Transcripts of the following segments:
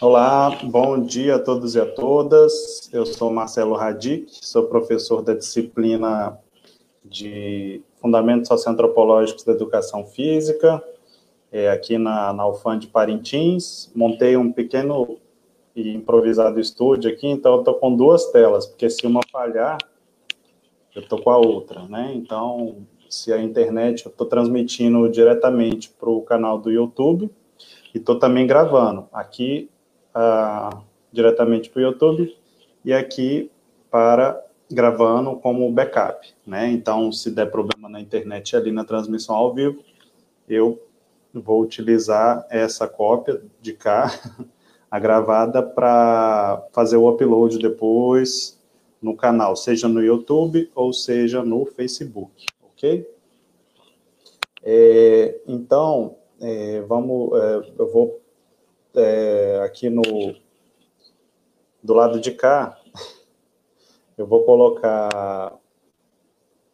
Olá, bom dia a todos e a todas. Eu sou Marcelo Radic, sou professor da disciplina de Fundamentos Socioantropológicos da Educação Física, é, aqui na, na UFAM de Parintins. Montei um pequeno e improvisado estúdio aqui, então eu estou com duas telas, porque se uma falhar, eu estou com a outra, né? Então, se a internet, eu estou transmitindo diretamente para o canal do YouTube e estou também gravando aqui uh, diretamente para o YouTube e aqui para gravando como backup, né? Então, se der problema na internet ali na transmissão ao vivo, eu vou utilizar essa cópia de cá, a gravada, para fazer o upload depois no canal, seja no YouTube ou seja no Facebook, ok? É, então, é, vamos, é, eu vou é, aqui no do lado de cá, eu vou colocar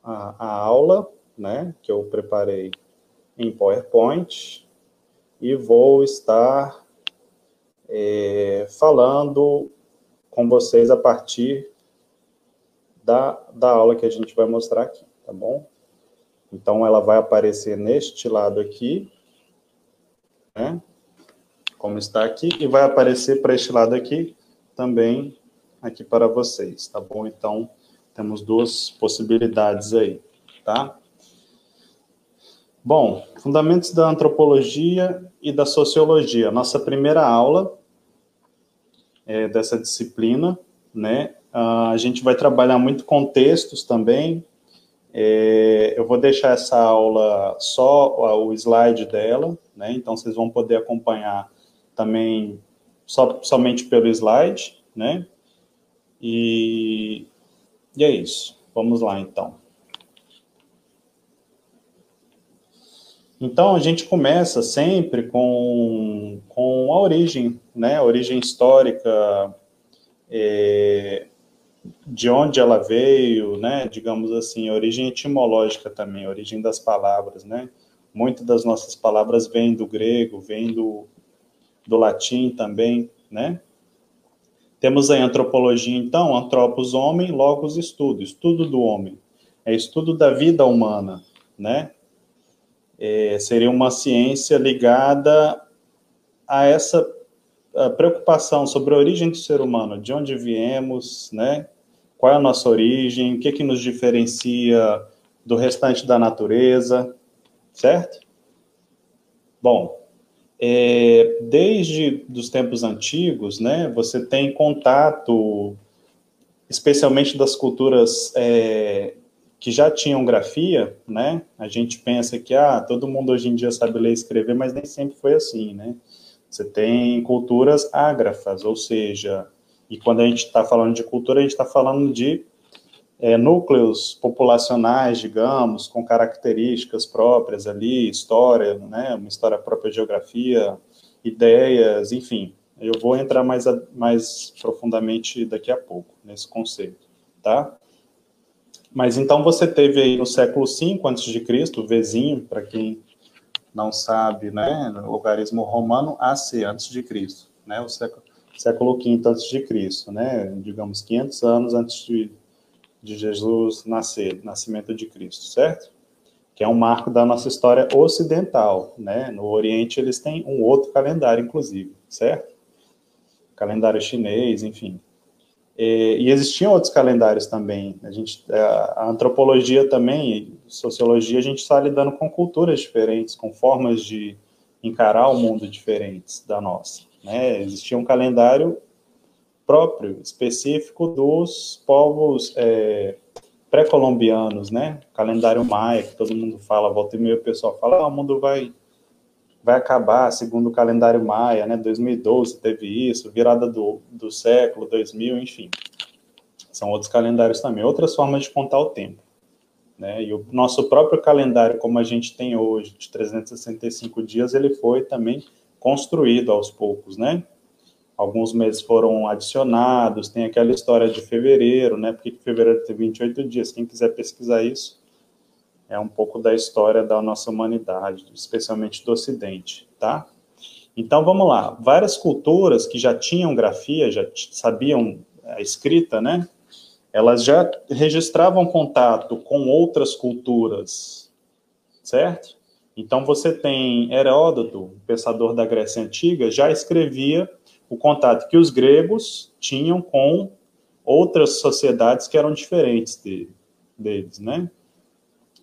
a, a aula, né, que eu preparei em PowerPoint e vou estar é, falando com vocês a partir da, da aula que a gente vai mostrar aqui, tá bom? Então, ela vai aparecer neste lado aqui, né? Como está aqui, e vai aparecer para este lado aqui também aqui para vocês, tá bom? Então, temos duas possibilidades aí, tá? Bom, fundamentos da antropologia e da sociologia. Nossa primeira aula é dessa disciplina, né? a gente vai trabalhar muito com textos também. É, eu vou deixar essa aula só o slide dela, né? Então vocês vão poder acompanhar também só, somente pelo slide, né? E, e é isso. Vamos lá, então. Então, a gente começa sempre com, com a origem, né? A origem histórica, é, de onde ela veio, né? Digamos assim, a origem etimológica também, a origem das palavras, né? Muitas das nossas palavras vêm do grego, vêm do, do latim também, né? Temos aí antropologia, então, antropos, homem, logos, estudo, estudo do homem. É estudo da vida humana, né? É, seria uma ciência ligada a essa a preocupação sobre a origem do ser humano, de onde viemos, né? Qual é a nossa origem, o que, que nos diferencia do restante da natureza, certo? Bom, é, desde os tempos antigos, né, você tem contato, especialmente das culturas é, que já tinham grafia, né? A gente pensa que ah, todo mundo hoje em dia sabe ler e escrever, mas nem sempre foi assim, né? Você tem culturas ágrafas, ou seja, e quando a gente está falando de cultura, a gente está falando de é, núcleos populacionais, digamos, com características próprias ali, história, né, uma história própria, geografia, ideias, enfim. Eu vou entrar mais, mais profundamente daqui a pouco nesse conceito, tá? Mas então você teve aí no século V a.C., o Vzinho, para quem não sabe, né, logaritmo romano AC, antes de Cristo, né, o século, século V antes de Cristo, né, digamos 500 anos antes de, de Jesus nascer, nascimento de Cristo, certo? Que é um marco da nossa história ocidental, né, no Oriente eles têm um outro calendário, inclusive, certo? Calendário chinês, enfim. E, e existiam outros calendários também, a gente, a antropologia também, sociologia, a gente está lidando com culturas diferentes, com formas de encarar o mundo diferentes da nossa. Né? Existia um calendário próprio, específico dos povos é, pré-colombianos, né? Calendário maia, que todo mundo fala, volta e meia o pessoal fala, ah, o mundo vai vai acabar segundo o calendário maia, né? 2012 teve isso, virada do, do século, 2000, enfim. São outros calendários também, outras formas de contar o tempo. Né? E o nosso próprio calendário, como a gente tem hoje, de 365 dias, ele foi também construído aos poucos, né? Alguns meses foram adicionados, tem aquela história de fevereiro, né? Porque fevereiro tem 28 dias. Quem quiser pesquisar isso, é um pouco da história da nossa humanidade, especialmente do Ocidente, tá? Então, vamos lá. Várias culturas que já tinham grafia, já sabiam a escrita, né? Elas já registravam contato com outras culturas, certo? Então, você tem Heródoto, pensador da Grécia Antiga, já escrevia o contato que os gregos tinham com outras sociedades que eram diferentes deles, né?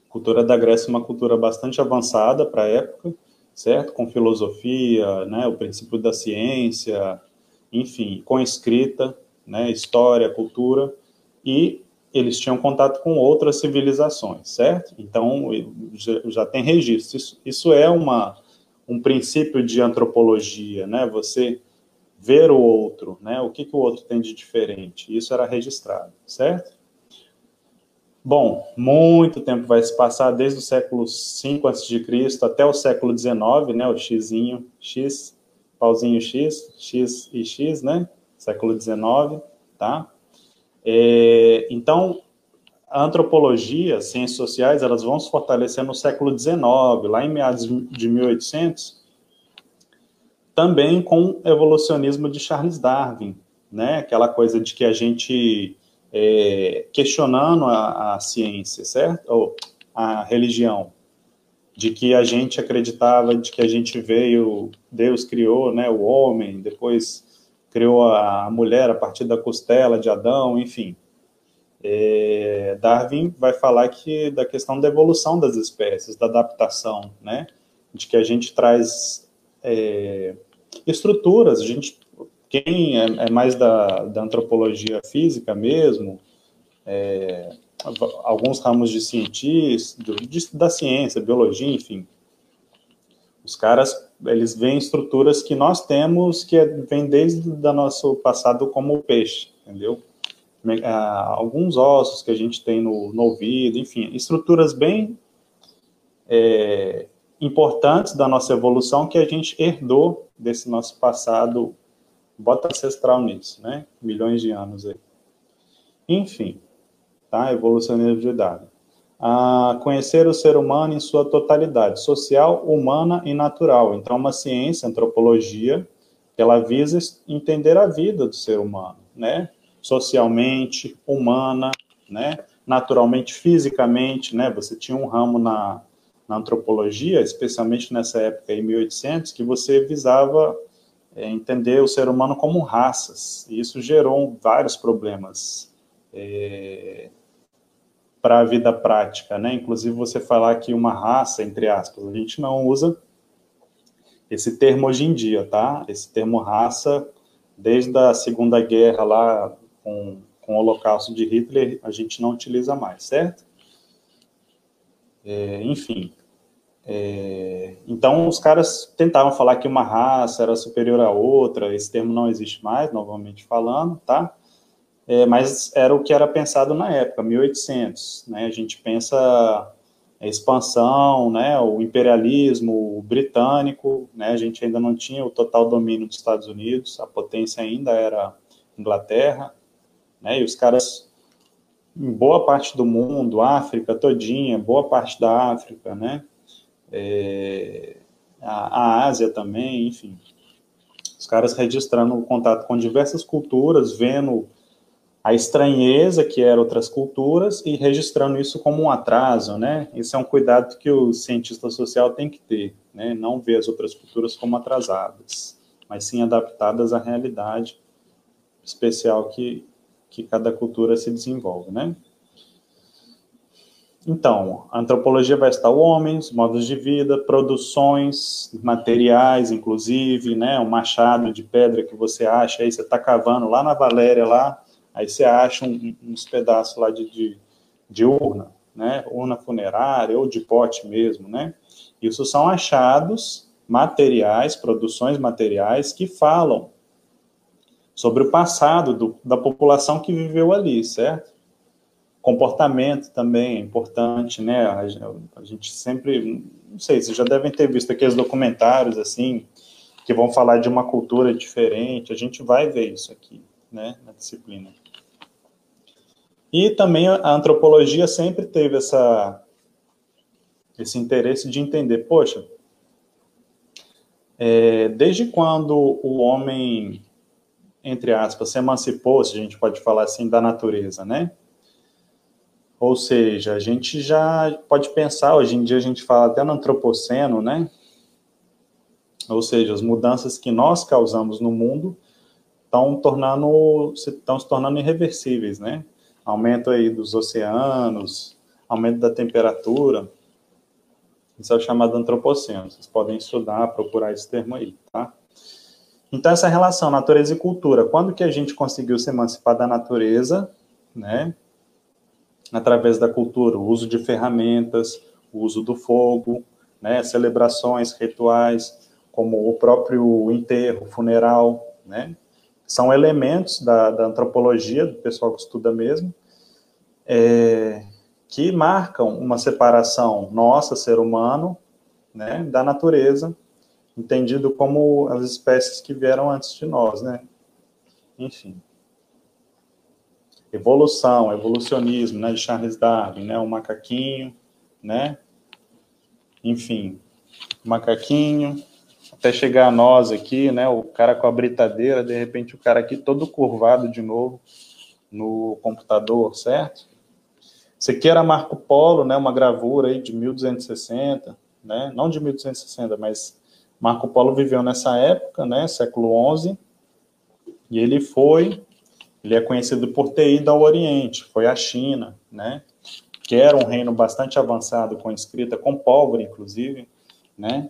A cultura da Grécia é uma cultura bastante avançada para a época, certo? Com filosofia, né? O princípio da ciência, enfim, com escrita, né? História, cultura e eles tinham contato com outras civilizações, certo? Então já, já tem registro. Isso, isso é uma um princípio de antropologia, né? Você ver o outro, né? O que, que o outro tem de diferente. Isso era registrado, certo? Bom, muito tempo vai se passar desde o século 5 a.C. até o século 19, né? O xizinho, x, pauzinho x, x e x, né? Século 19, tá? É, então, a antropologia, ciências sociais, elas vão se fortalecer no século XIX, lá em meados de 1800, também com o evolucionismo de Charles Darwin, né? Aquela coisa de que a gente é, questionando a, a, ciência, certo? Ou a religião, de que a gente acreditava de que a gente veio, Deus criou, né? O homem, depois criou a mulher a partir da costela de Adão, enfim. É, Darwin vai falar que da questão da evolução das espécies, da adaptação, né? De que a gente traz é, estruturas. A gente, quem é, é mais da, da, antropologia física mesmo, é, alguns ramos de cientistas, da ciência, biologia, enfim, os caras, eles veem estruturas que nós temos que é, vem desde o nosso passado como peixe, entendeu? Alguns ossos que a gente tem no, no ouvido, enfim, estruturas bem é, importantes da nossa evolução que a gente herdou desse nosso passado, bota ancestral nisso, né? Milhões de anos aí. Enfim, tá? Evolucionismo de Darwin. A conhecer o ser humano em sua totalidade, social, humana e natural. Então, uma ciência, antropologia, ela visa entender a vida do ser humano, né? Socialmente, humana, né? Naturalmente, fisicamente, né? Você tinha um ramo na na antropologia, especialmente nessa época em 1800, que você visava é, entender o ser humano como raças. E isso gerou vários problemas é, para a vida prática, né? Inclusive você falar que uma raça, entre aspas, a gente não usa esse termo hoje em dia, tá? Esse termo raça, desde a Segunda Guerra lá com, com o Holocausto de Hitler, a gente não utiliza mais, certo? É, enfim, é, então os caras tentavam falar que uma raça era superior à outra, esse termo não existe mais, novamente falando, tá? É, mas era o que era pensado na época, 1800, né? A gente pensa a expansão, né? O imperialismo britânico, né? A gente ainda não tinha o total domínio dos Estados Unidos, a potência ainda era Inglaterra, né? E os caras em boa parte do mundo, África todinha, boa parte da África, né? É, a, a Ásia também, enfim. Os caras registrando o contato com diversas culturas, vendo a estranheza que eram outras culturas e registrando isso como um atraso, né? Isso é um cuidado que o cientista social tem que ter, né? Não ver as outras culturas como atrasadas, mas sim adaptadas à realidade especial que, que cada cultura se desenvolve, né? Então, a antropologia vai estar os modos de vida, produções, materiais, inclusive, né, um machado de pedra que você acha, aí você está cavando lá na Valéria, lá, aí você acha um, uns pedaços lá de, de, de, urna, né, urna funerária ou de pote mesmo, né, isso são achados materiais, produções materiais que falam sobre o passado do, da população que viveu ali, certo? Comportamento também é importante, né? A, gente sempre, não sei, vocês já devem ter visto aqueles documentários assim, que vão falar de uma cultura diferente, a gente vai ver isso aqui, né, na disciplina. E também a antropologia sempre teve essa, esse interesse de entender, poxa, é, desde quando o homem, entre aspas, se emancipou, se a gente pode falar assim, da natureza, né? Ou seja, a gente já pode pensar, hoje em dia a gente fala até no antropoceno, né? Ou seja, as mudanças que nós causamos no mundo estão tornando, estão se tornando irreversíveis, né? Aumento aí dos oceanos, aumento da temperatura, isso é o chamado antropoceno. Vocês podem estudar, procurar esse termo aí, tá? Então, essa relação natureza e cultura. Quando que a gente conseguiu se emancipar da natureza, né? Através da cultura, o uso de ferramentas, o uso do fogo, né? Celebrações, rituais, como o próprio enterro, funeral, né? São elementos da, da antropologia, do pessoal que estuda mesmo, é, que marcam uma separação nossa, ser humano, né, da natureza, entendido como as espécies que vieram antes de nós, né? Enfim. Evolução, evolucionismo, né, de Charles Darwin, né, o macaquinho, né? Enfim, macaquinho, até chegar a nós aqui, né, o cara com a britadeira, de repente o cara aqui todo curvado de novo no computador, certo? Isso aqui era Marco Polo, né, uma gravura aí de 1260, né, não de 1260, mas Marco Polo viveu nessa época, né, século XI, e ele foi, ele é conhecido por ter ido ao Oriente, foi à China, né, que era um reino bastante avançado com escrita, com pólvora, inclusive, né,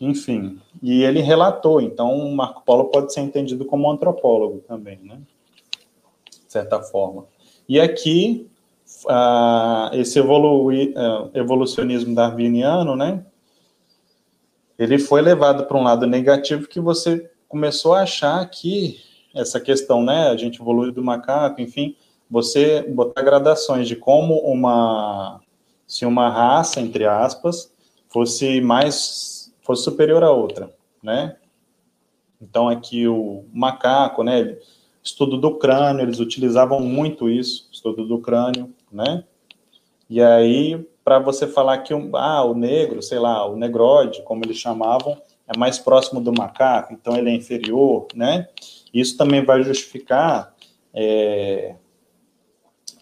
enfim, e ele relatou, então Marco Polo pode ser entendido como antropólogo também, né, de certa forma. E aqui uh, esse evolui, uh, evolucionismo darwiniano, né? Ele foi levado para um lado negativo que você começou a achar que essa questão, né? A gente evolui do macaco, enfim, você botar gradações de como uma se uma raça entre aspas fosse mais fosse superior à outra, né? Então aqui o macaco, né? Estudo do crânio, eles utilizavam muito isso, estudo do crânio né? E aí, para você falar que um, ah, o negro, sei lá, o negroide, como eles chamavam, é mais próximo do macaco, então ele é inferior, né? Isso também vai justificar é,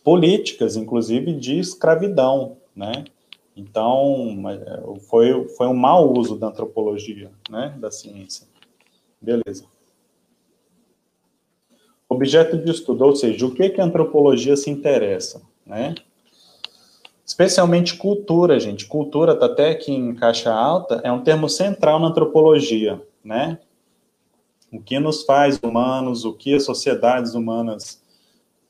políticas, inclusive, de escravidão, né? Então, foi, foi um mau uso da antropologia, né, da ciência. Beleza. Objeto de estudo, ou seja, o que, que a antropologia se interessa? né? Especialmente cultura, gente. Cultura, tá até aqui em caixa alta, é um termo central na antropologia, né? O que nos faz humanos, o que as sociedades humanas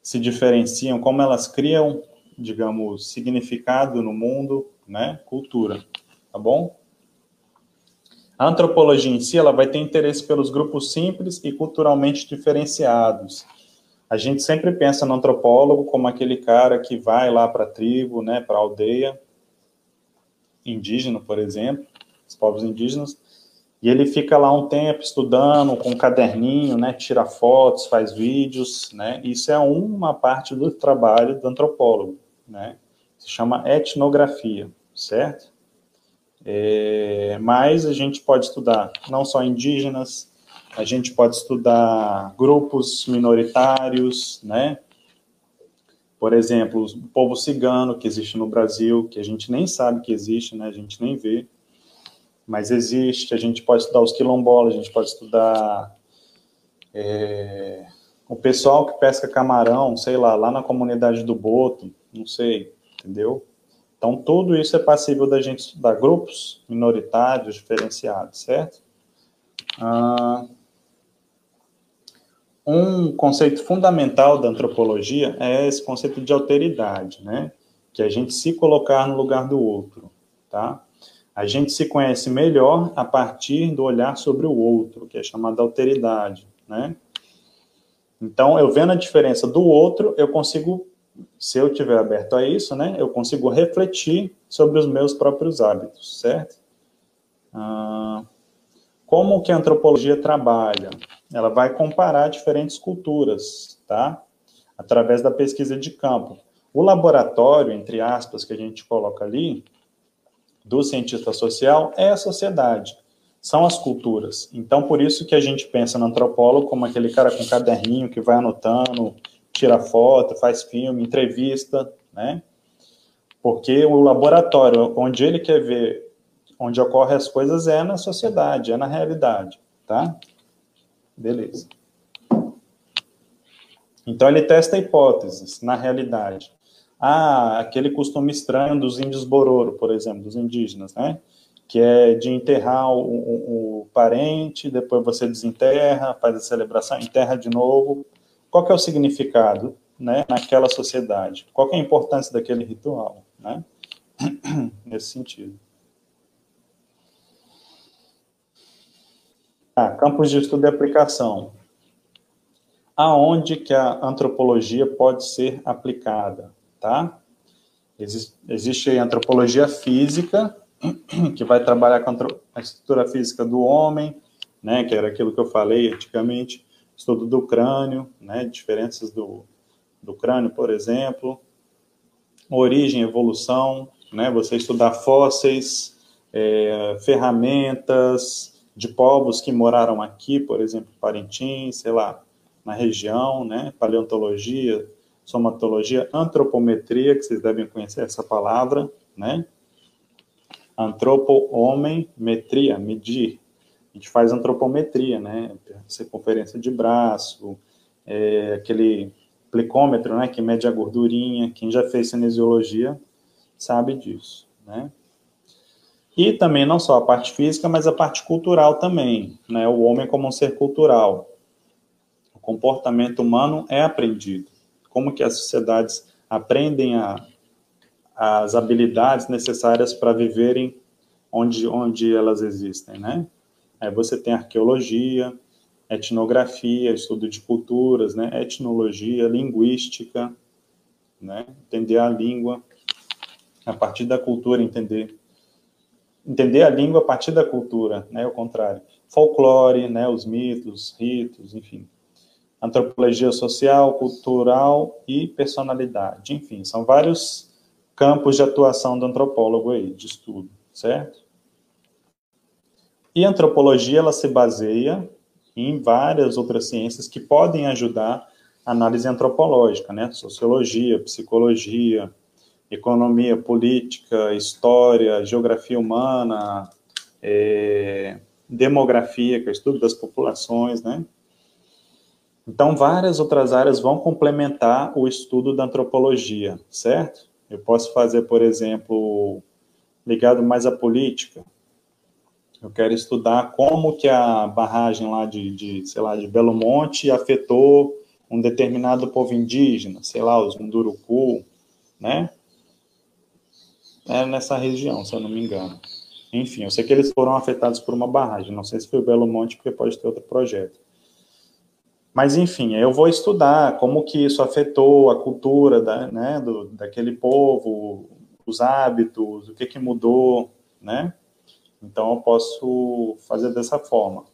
se diferenciam, como elas criam, digamos, significado no mundo, né? Cultura, tá bom? A antropologia em si, ela vai ter interesse pelos grupos simples e culturalmente diferenciados, a gente sempre pensa no antropólogo como aquele cara que vai lá para a tribo, né, para a aldeia. Indígena, por exemplo, os povos indígenas, e ele fica lá um tempo estudando com um caderninho, né, tira fotos, faz vídeos, né, isso é uma parte do trabalho do antropólogo, né, se chama etnografia, certo? É, mas a gente pode estudar não só indígenas, a gente pode estudar grupos minoritários, né? Por exemplo, o povo cigano que existe no Brasil, que a gente nem sabe que existe, né? A gente nem vê, mas existe. A gente pode estudar os quilombolas, a gente pode estudar é, o pessoal que pesca camarão, sei lá, lá na comunidade do Boto, não sei, entendeu? Então, tudo isso é passível da gente estudar grupos minoritários diferenciados, certo? Ah, um conceito fundamental da antropologia é esse conceito de alteridade, né? Que é a gente se colocar no lugar do outro, tá? A gente se conhece melhor a partir do olhar sobre o outro, que é chamada alteridade, né? Então, eu vendo a diferença do outro, eu consigo, se eu tiver aberto a isso, né? Eu consigo refletir sobre os meus próprios hábitos, certo? Ah, como que a antropologia trabalha? ela vai comparar diferentes culturas, tá? Através da pesquisa de campo. O laboratório, entre aspas, que a gente coloca ali, do cientista social, é a sociedade. são as culturas. Então, por isso que a gente pensa no antropólogo como aquele cara com caderninho que vai anotando, tira foto, faz filme, entrevista, né? Porque o laboratório onde ele quer ver onde ocorrem as coisas é na sociedade, é na realidade, tá? Beleza. Então ele testa hipóteses na realidade. Ah, aquele costume estranho dos índios Bororo, por exemplo, dos indígenas, né? Que é de enterrar o, o, o parente, depois você desenterra, faz a celebração, enterra de novo. Qual é o significado, né, naquela sociedade? Qual é a importância daquele ritual, né? Nesse sentido. Ah, campos de estudo e aplicação. Aonde que a antropologia pode ser aplicada, tá? Existe a antropologia física, que vai trabalhar com a estrutura física do homem, né, que era aquilo que eu falei antigamente, estudo do crânio, né, diferenças do, do crânio, por exemplo, origem, evolução, né, você estudar fósseis, é, ferramentas, de povos que moraram aqui, por exemplo, Parintins, sei lá, na região, né? Paleontologia, somatologia, antropometria, que vocês devem conhecer essa palavra, né? Antropo, homem, metria, medir. A gente faz antropometria, né? Circunferência de braço, é, aquele plicômetro, né? Que mede a gordurinha. Quem já fez cinesiologia sabe disso, né? E também não só a parte física, mas a parte cultural também, né? O homem como um ser cultural. O comportamento humano é aprendido. Como que as sociedades aprendem a, as habilidades necessárias para viverem onde, onde elas existem, né? Aí você tem arqueologia, etnografia, estudo de culturas, né? Etnologia, linguística, né? Entender a língua, a partir da cultura entender entender a língua a partir da cultura, né, o contrário. Folclore, né, os mitos, ritos, enfim. Antropologia social, cultural e personalidade, enfim, são vários campos de atuação do antropólogo aí, de estudo, certo? E a antropologia, ela se baseia em várias outras ciências que podem ajudar a análise antropológica, né? Sociologia, psicologia, economia, política, história, geografia humana, é, demografia, que é o estudo das populações, né? Então, várias outras áreas vão complementar o estudo da antropologia, certo? Eu posso fazer, por exemplo, ligado mais à política. Eu quero estudar como que a barragem lá de, de sei lá, de Belo Monte afetou um determinado povo indígena, sei lá, os Munduruku, né? é nessa região, se eu não me engano. Enfim, eu sei que eles foram afetados por uma barragem, não sei se foi o Belo Monte, porque pode ter outro projeto. Mas, enfim, eu vou estudar como que isso afetou a cultura da, né, do, daquele povo, os hábitos, o que, que mudou, né? Então, eu posso fazer dessa forma.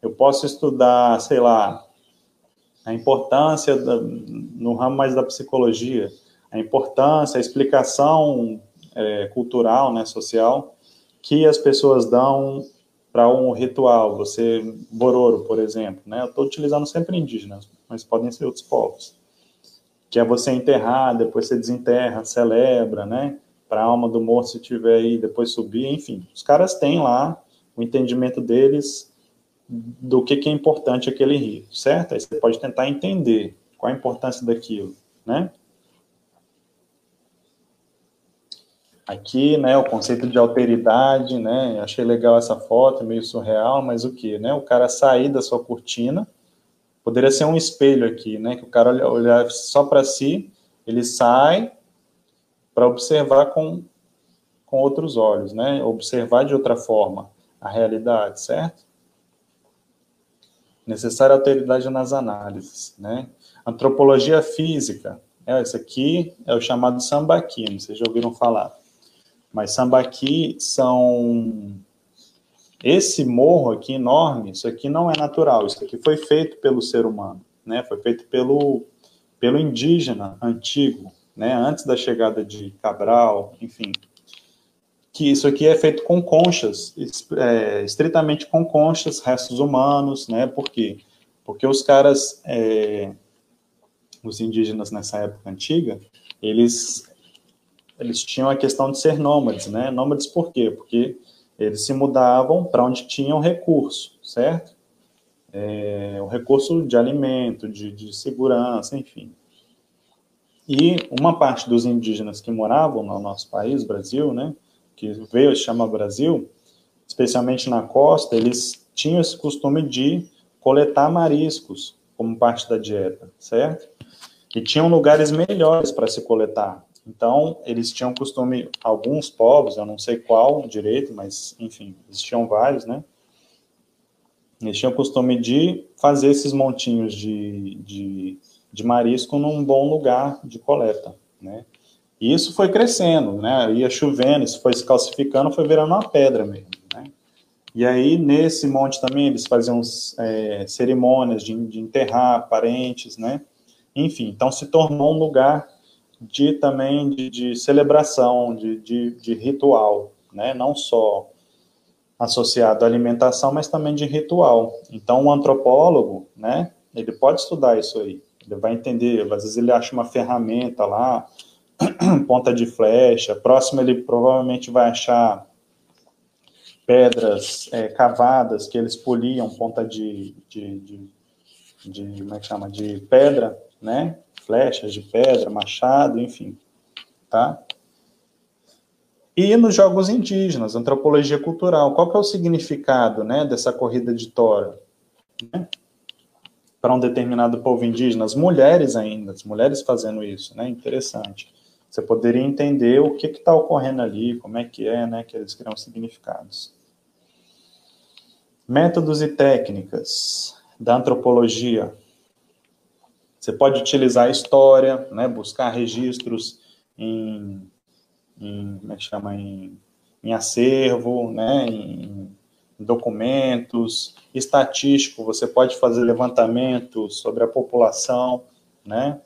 Eu posso estudar, sei lá, a importância, da, no ramo mais da psicologia, a importância, a explicação é, cultural, né, social, que as pessoas dão para um ritual. Você, Bororo, por exemplo, né? Eu estou utilizando sempre indígenas, mas podem ser outros povos. Que é você enterrar, depois você desenterra, celebra, né? Para a alma do morto, se tiver aí, depois subir, enfim. Os caras têm lá o entendimento deles do que, que é importante aquele rito, certo? Aí você pode tentar entender qual a importância daquilo, né? Aqui, né, o conceito de alteridade, né, achei legal essa foto, meio surreal, mas o que, né, o cara sair da sua cortina, poderia ser um espelho aqui, né, que o cara olhar olha só para si, ele sai para observar com, com outros olhos, né, observar de outra forma a realidade, certo? Necessária alteridade nas análises, né? Antropologia física, é, esse aqui é o chamado sambaquino, vocês já ouviram falar. Mas Sambaqui são. Esse morro aqui enorme, isso aqui não é natural, isso aqui foi feito pelo ser humano, né? Foi feito pelo, pelo indígena antigo, né? Antes da chegada de Cabral, enfim, que isso aqui é feito com conchas, é, estritamente com conchas, restos humanos, né? Por quê? Porque os caras, é, os indígenas nessa época antiga, eles, eles tinham a questão de ser nômades, né? Nômades por quê? Porque eles se mudavam para onde tinham recurso, certo? É, o recurso de alimento, de, de segurança, enfim. E uma parte dos indígenas que moravam no nosso país, Brasil, né, que veio se chama Brasil, especialmente na costa, eles tinham esse costume de coletar mariscos como parte da dieta, certo? E tinham lugares melhores para se coletar. Então, eles tinham costume, alguns povos, eu não sei qual direito, mas, enfim, existiam vários, né? Eles tinham costume de fazer esses montinhos de, de, de marisco num bom lugar de coleta, né? E isso foi crescendo, né? Ia chovendo, isso foi se calcificando, foi virando uma pedra mesmo, né? E aí, nesse monte também, eles faziam é, cerimônias de, de enterrar parentes, né? Enfim, então se tornou um lugar de também de, de celebração, de, de, de, ritual, né? Não só associado à alimentação, mas também de ritual. Então, um antropólogo, né? Ele pode estudar isso aí. Ele vai entender. Às vezes ele acha uma ferramenta lá, ponta de flecha. Próximo ele provavelmente vai achar pedras é, cavadas que eles poliam, ponta de, de, de, de, como é que chama, de pedra, né? Flechas de pedra, machado, enfim, tá? E nos jogos indígenas, antropologia cultural, qual que é o significado, né, dessa corrida de tora? Né? Para um determinado povo indígena, as mulheres ainda, as mulheres fazendo isso, né? Interessante você poderia entender o que está ocorrendo ali, como é que é, né, que eles criam significados. Métodos e técnicas da antropologia. Você pode utilizar a história, né, buscar registros em, em como é que chama, em, em acervo, né, em, em documentos, estatístico, você pode fazer levantamento sobre a população, né,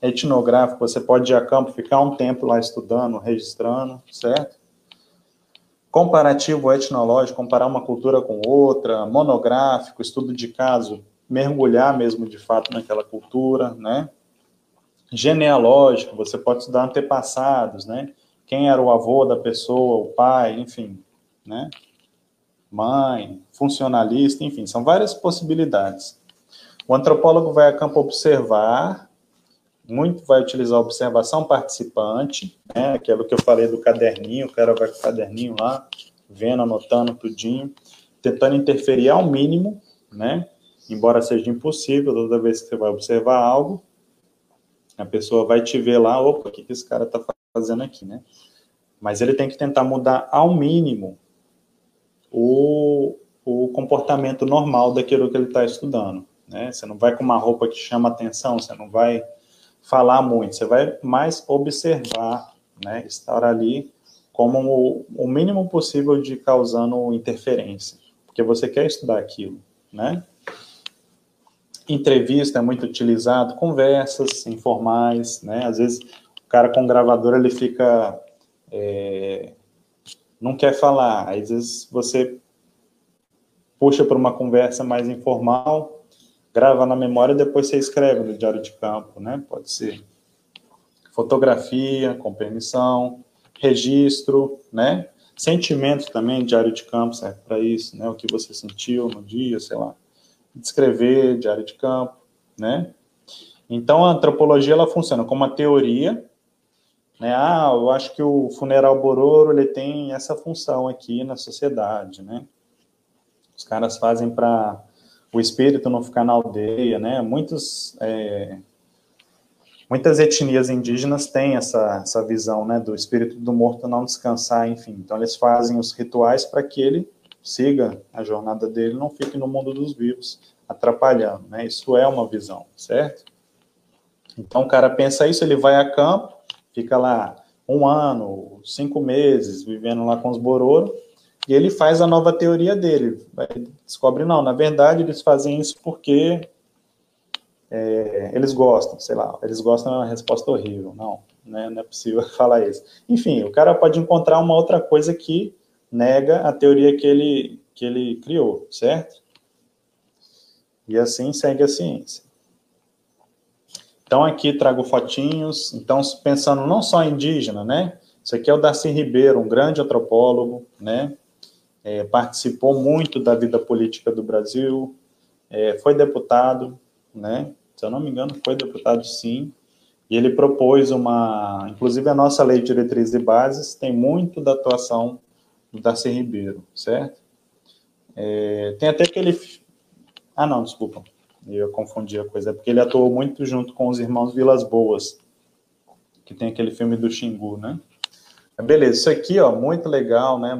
etnográfico, você pode ir a campo, ficar um tempo lá estudando, registrando, certo? Comparativo etnológico, comparar uma cultura com outra, monográfico, estudo de caso, mergulhar mesmo de fato naquela cultura, né? Genealógico, você pode estudar antepassados, né? Quem era o avô da pessoa, o pai, enfim, né? Mãe, funcionalista, enfim, são várias possibilidades. O antropólogo vai a campo observar muito vai utilizar a observação participante, né, aquilo que eu falei do caderninho, o cara vai com o caderninho lá, vendo, anotando tudinho, tentando interferir ao mínimo, né, embora seja impossível, toda vez que você vai observar algo, a pessoa vai te ver lá, opa, o que, que esse cara está fazendo aqui, né? Mas ele tem que tentar mudar ao mínimo o, o comportamento normal daquilo que ele está estudando, né? Você não vai com uma roupa que chama atenção, você não vai falar muito, você vai mais observar, né, estar ali como o, o mínimo possível de causando interferência, porque você quer estudar aquilo, né? Entrevista é muito utilizado, conversas informais, né? Às vezes o cara com gravador ele fica é, não quer falar, às vezes você puxa para uma conversa mais informal, grava na memória e depois você escreve no diário de campo, né? Pode ser fotografia, com permissão, registro, né? Sentimento também, diário de campo serve para isso, né? O que você sentiu no dia, sei lá. Descrever, diário de campo, né? Então, a antropologia, ela funciona como uma teoria, né? Ah, eu acho que o funeral Bororo, ele tem essa função aqui na sociedade, né? Os caras fazem para o espírito não ficar na aldeia, né? Muitos, é, muitas etnias indígenas têm essa, essa visão, né, do espírito do morto não descansar, enfim. Então eles fazem os rituais para que ele siga a jornada dele, não fique no mundo dos vivos atrapalhando, né? Isso é uma visão, certo? Então o cara pensa isso, ele vai a campo, fica lá um ano, cinco meses, vivendo lá com os bororo, e ele faz a nova teoria dele. Descobre, não, na verdade eles fazem isso porque é, eles gostam, sei lá, eles gostam é uma resposta horrível. Não, né? Não é possível falar isso. Enfim, o cara pode encontrar uma outra coisa que nega a teoria que ele, que ele criou, certo? E assim segue a ciência. Então, aqui trago fotinhos. Então, pensando não só indígena, né? Isso aqui é o Darcy Ribeiro, um grande antropólogo, né? É, participou muito da vida política do Brasil, é, foi deputado, né? Se eu não me engano, foi deputado sim. E ele propôs uma. Inclusive, a nossa lei de diretrizes e bases tem muito da atuação do Darcy Ribeiro, certo? É, tem até aquele. Ah, não, desculpa. Eu confundi a coisa. É porque ele atuou muito junto com os irmãos Vilas Boas, que tem aquele filme do Xingu, né? Beleza, isso aqui, ó, muito legal, né?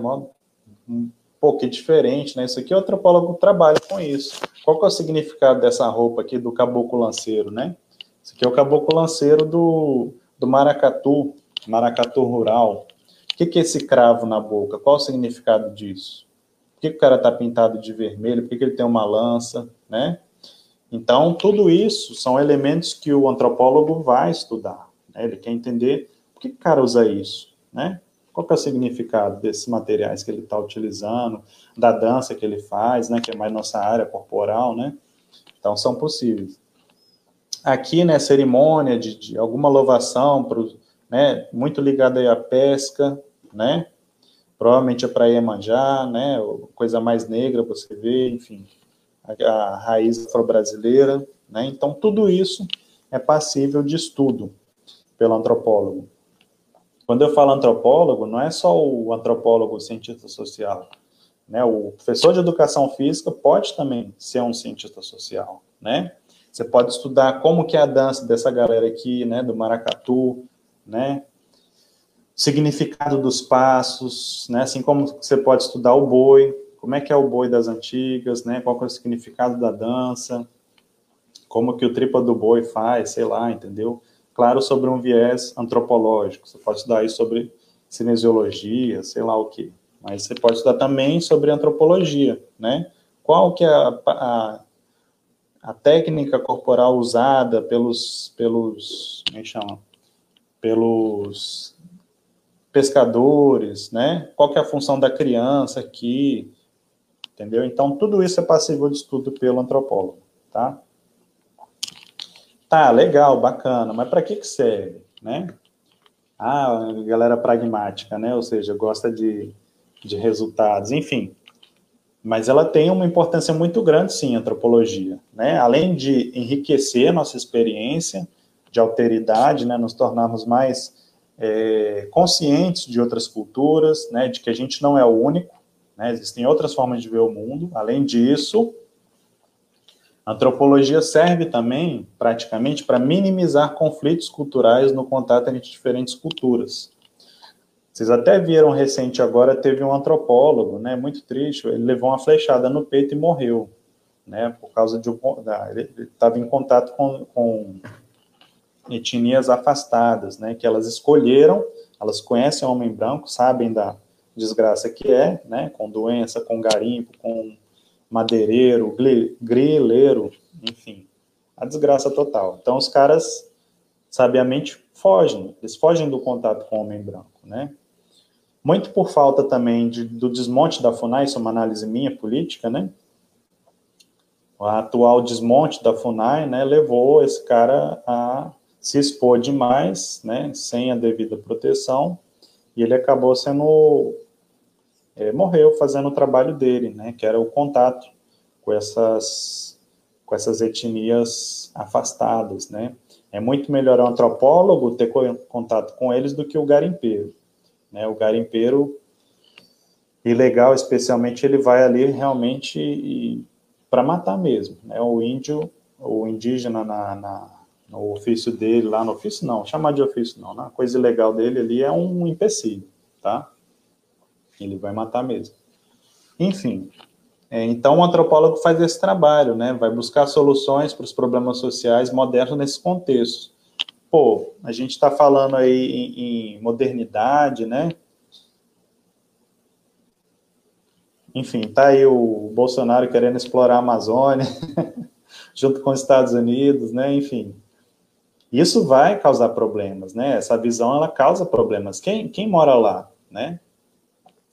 Um pouquinho diferente, né? Isso aqui o antropólogo trabalha com isso. Qual que é o significado dessa roupa aqui do caboclo lanceiro, né? Esse aqui é o caboclo lanceiro do, do maracatu, maracatu rural. O que, que é esse cravo na boca? Qual o significado disso? Por que, que o cara está pintado de vermelho? Por que, que ele tem uma lança, né? Então, tudo isso são elementos que o antropólogo vai estudar. Né? Ele quer entender por que o cara usa isso, né? Qual é o significado desses materiais que ele está utilizando, da dança que ele faz, né? Que é mais nossa área corporal, né? Então, são possíveis aqui, né, cerimônia de, de alguma louvação, pro, né, muito ligada à pesca, né, provavelmente é para Iemanjá, né, coisa mais negra você vê, enfim, a, a raiz afro-brasileira, né, então tudo isso é passível de estudo pelo antropólogo. Quando eu falo antropólogo, não é só o antropólogo o cientista social, né, o professor de educação física pode também ser um cientista social, né, você pode estudar como que é a dança dessa galera aqui, né, do maracatu, né, significado dos passos, né, assim como você pode estudar o boi, como é que é o boi das antigas, né, qual é o significado da dança, como que o tripa do boi faz, sei lá, entendeu? Claro, sobre um viés antropológico, você pode estudar aí sobre cinesiologia, sei lá o que, mas você pode estudar também sobre antropologia, né? Qual que é a, a a técnica corporal usada pelos, pelos, como é que chama? Pelos pescadores, né? Qual que é a função da criança aqui, entendeu? Então, tudo isso é passível de estudo pelo antropólogo, tá? Tá, legal, bacana, mas para que que serve, né? Ah, galera pragmática, né? Ou seja, gosta de, de resultados, enfim mas ela tem uma importância muito grande, sim, a antropologia, né? Além de enriquecer nossa experiência de alteridade, né, nos tornarmos mais é, conscientes de outras culturas, né, de que a gente não é o único, né, existem outras formas de ver o mundo. Além disso, a antropologia serve também, praticamente, para minimizar conflitos culturais no contato entre diferentes culturas. Vocês até viram recente agora, teve um antropólogo, né, muito triste, ele levou uma flechada no peito e morreu, né, por causa de ele estava em contato com, com etnias afastadas, né, que elas escolheram, elas conhecem o homem branco, sabem da desgraça que é, né, com doença, com garimpo, com madeireiro, grileiro, enfim, a desgraça total. Então os caras sabiamente fogem, eles fogem do contato com o homem branco, né? muito por falta também de, do desmonte da FUNAI, isso é uma análise minha política, né? O atual desmonte da FUNAI, né, levou esse cara a se expor demais, né, sem a devida proteção, e ele acabou sendo, é, morreu fazendo o trabalho dele, né, que era o contato com essas, com essas etnias afastadas, né. É muito melhor o antropólogo ter contato com eles do que o garimpeiro. Né? O garimpeiro ilegal, especialmente, ele vai ali realmente para matar mesmo. Né? O índio, o indígena na, na, no ofício dele, lá no ofício não, chamar de ofício não, né? coisa ilegal dele ali é um empecilho, tá? Ele vai matar mesmo. Enfim, é, então o antropólogo faz esse trabalho, né? Vai buscar soluções para os problemas sociais modernos nesse contexto pô, a gente está falando aí em, em, modernidade, né? Enfim, tá aí o Bolsonaro querendo explorar a Amazônia, junto com os Estados Unidos, né? Enfim. Isso vai causar problemas, né? Essa visão, ela causa problemas. Quem, quem mora lá, né?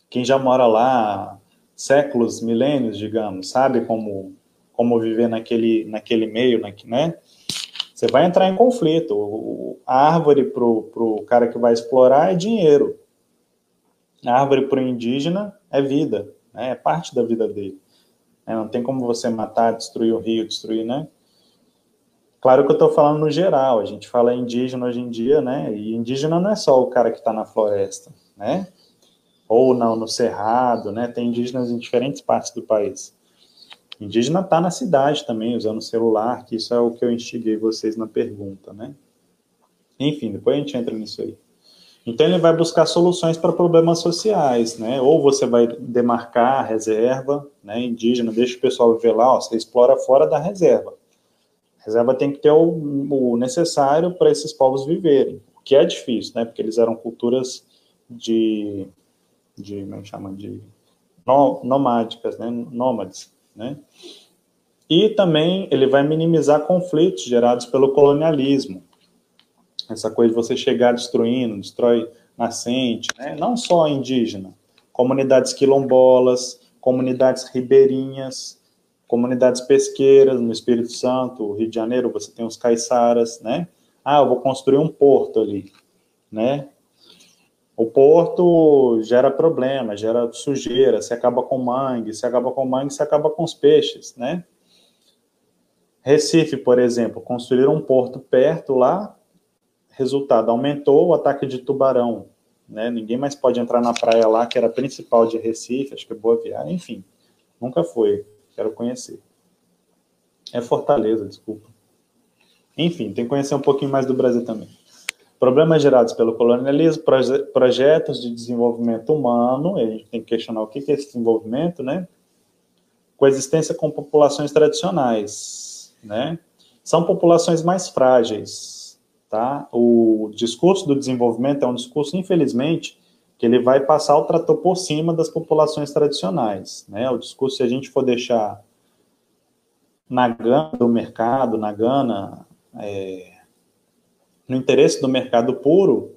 Quem já mora lá séculos, milênios, digamos, sabe como, como viver naquele, naquele meio, né? Você vai entrar em conflito. A árvore para o cara que vai explorar é dinheiro. A árvore para o indígena é vida, né? é parte da vida dele. É, não tem como você matar, destruir o rio, destruir, né? Claro que eu estou falando no geral, a gente fala indígena hoje em dia, né? E indígena não é só o cara que está na floresta, né? Ou não, no cerrado, né? Tem indígenas em diferentes partes do país. Indígena está na cidade também, usando celular, que isso é o que eu instiguei vocês na pergunta, né? Enfim, depois a gente entra nisso aí. Então ele vai buscar soluções para problemas sociais, né? Ou você vai demarcar a reserva, né, indígena, deixa o pessoal viver lá, ó, você explora fora da reserva. A reserva tem que ter o, o necessário para esses povos viverem, o que é difícil, né? Porque eles eram culturas de, de como é chama, de no, nomádicas, né? Nômades, né? E também ele vai minimizar conflitos gerados pelo colonialismo, essa coisa de você chegar destruindo, destrói nascente, né? não só indígena, comunidades quilombolas, comunidades ribeirinhas, comunidades pesqueiras no Espírito Santo, Rio de Janeiro, você tem os caiçaras, né? Ah, eu vou construir um porto ali, né? O porto gera problema, gera sujeira, se acaba com mangue, se acaba com mangue, se acaba com os peixes, né? Recife, por exemplo, construir um porto perto lá, Resultado, aumentou o ataque de tubarão. Né? Ninguém mais pode entrar na praia lá, que era a principal de Recife, acho que é Boa Viagem, enfim. Nunca foi, quero conhecer. É Fortaleza, desculpa. Enfim, tem que conhecer um pouquinho mais do Brasil também. Problemas gerados pelo colonialismo, proje projetos de desenvolvimento humano, a gente tem que questionar o que é esse desenvolvimento, né? Coexistência com populações tradicionais, né? São populações mais frágeis, Tá? O discurso do desenvolvimento é um discurso, infelizmente, que ele vai passar o trator por cima das populações tradicionais. Né? O discurso, se a gente for deixar na gana do mercado, na gana, é, no interesse do mercado puro,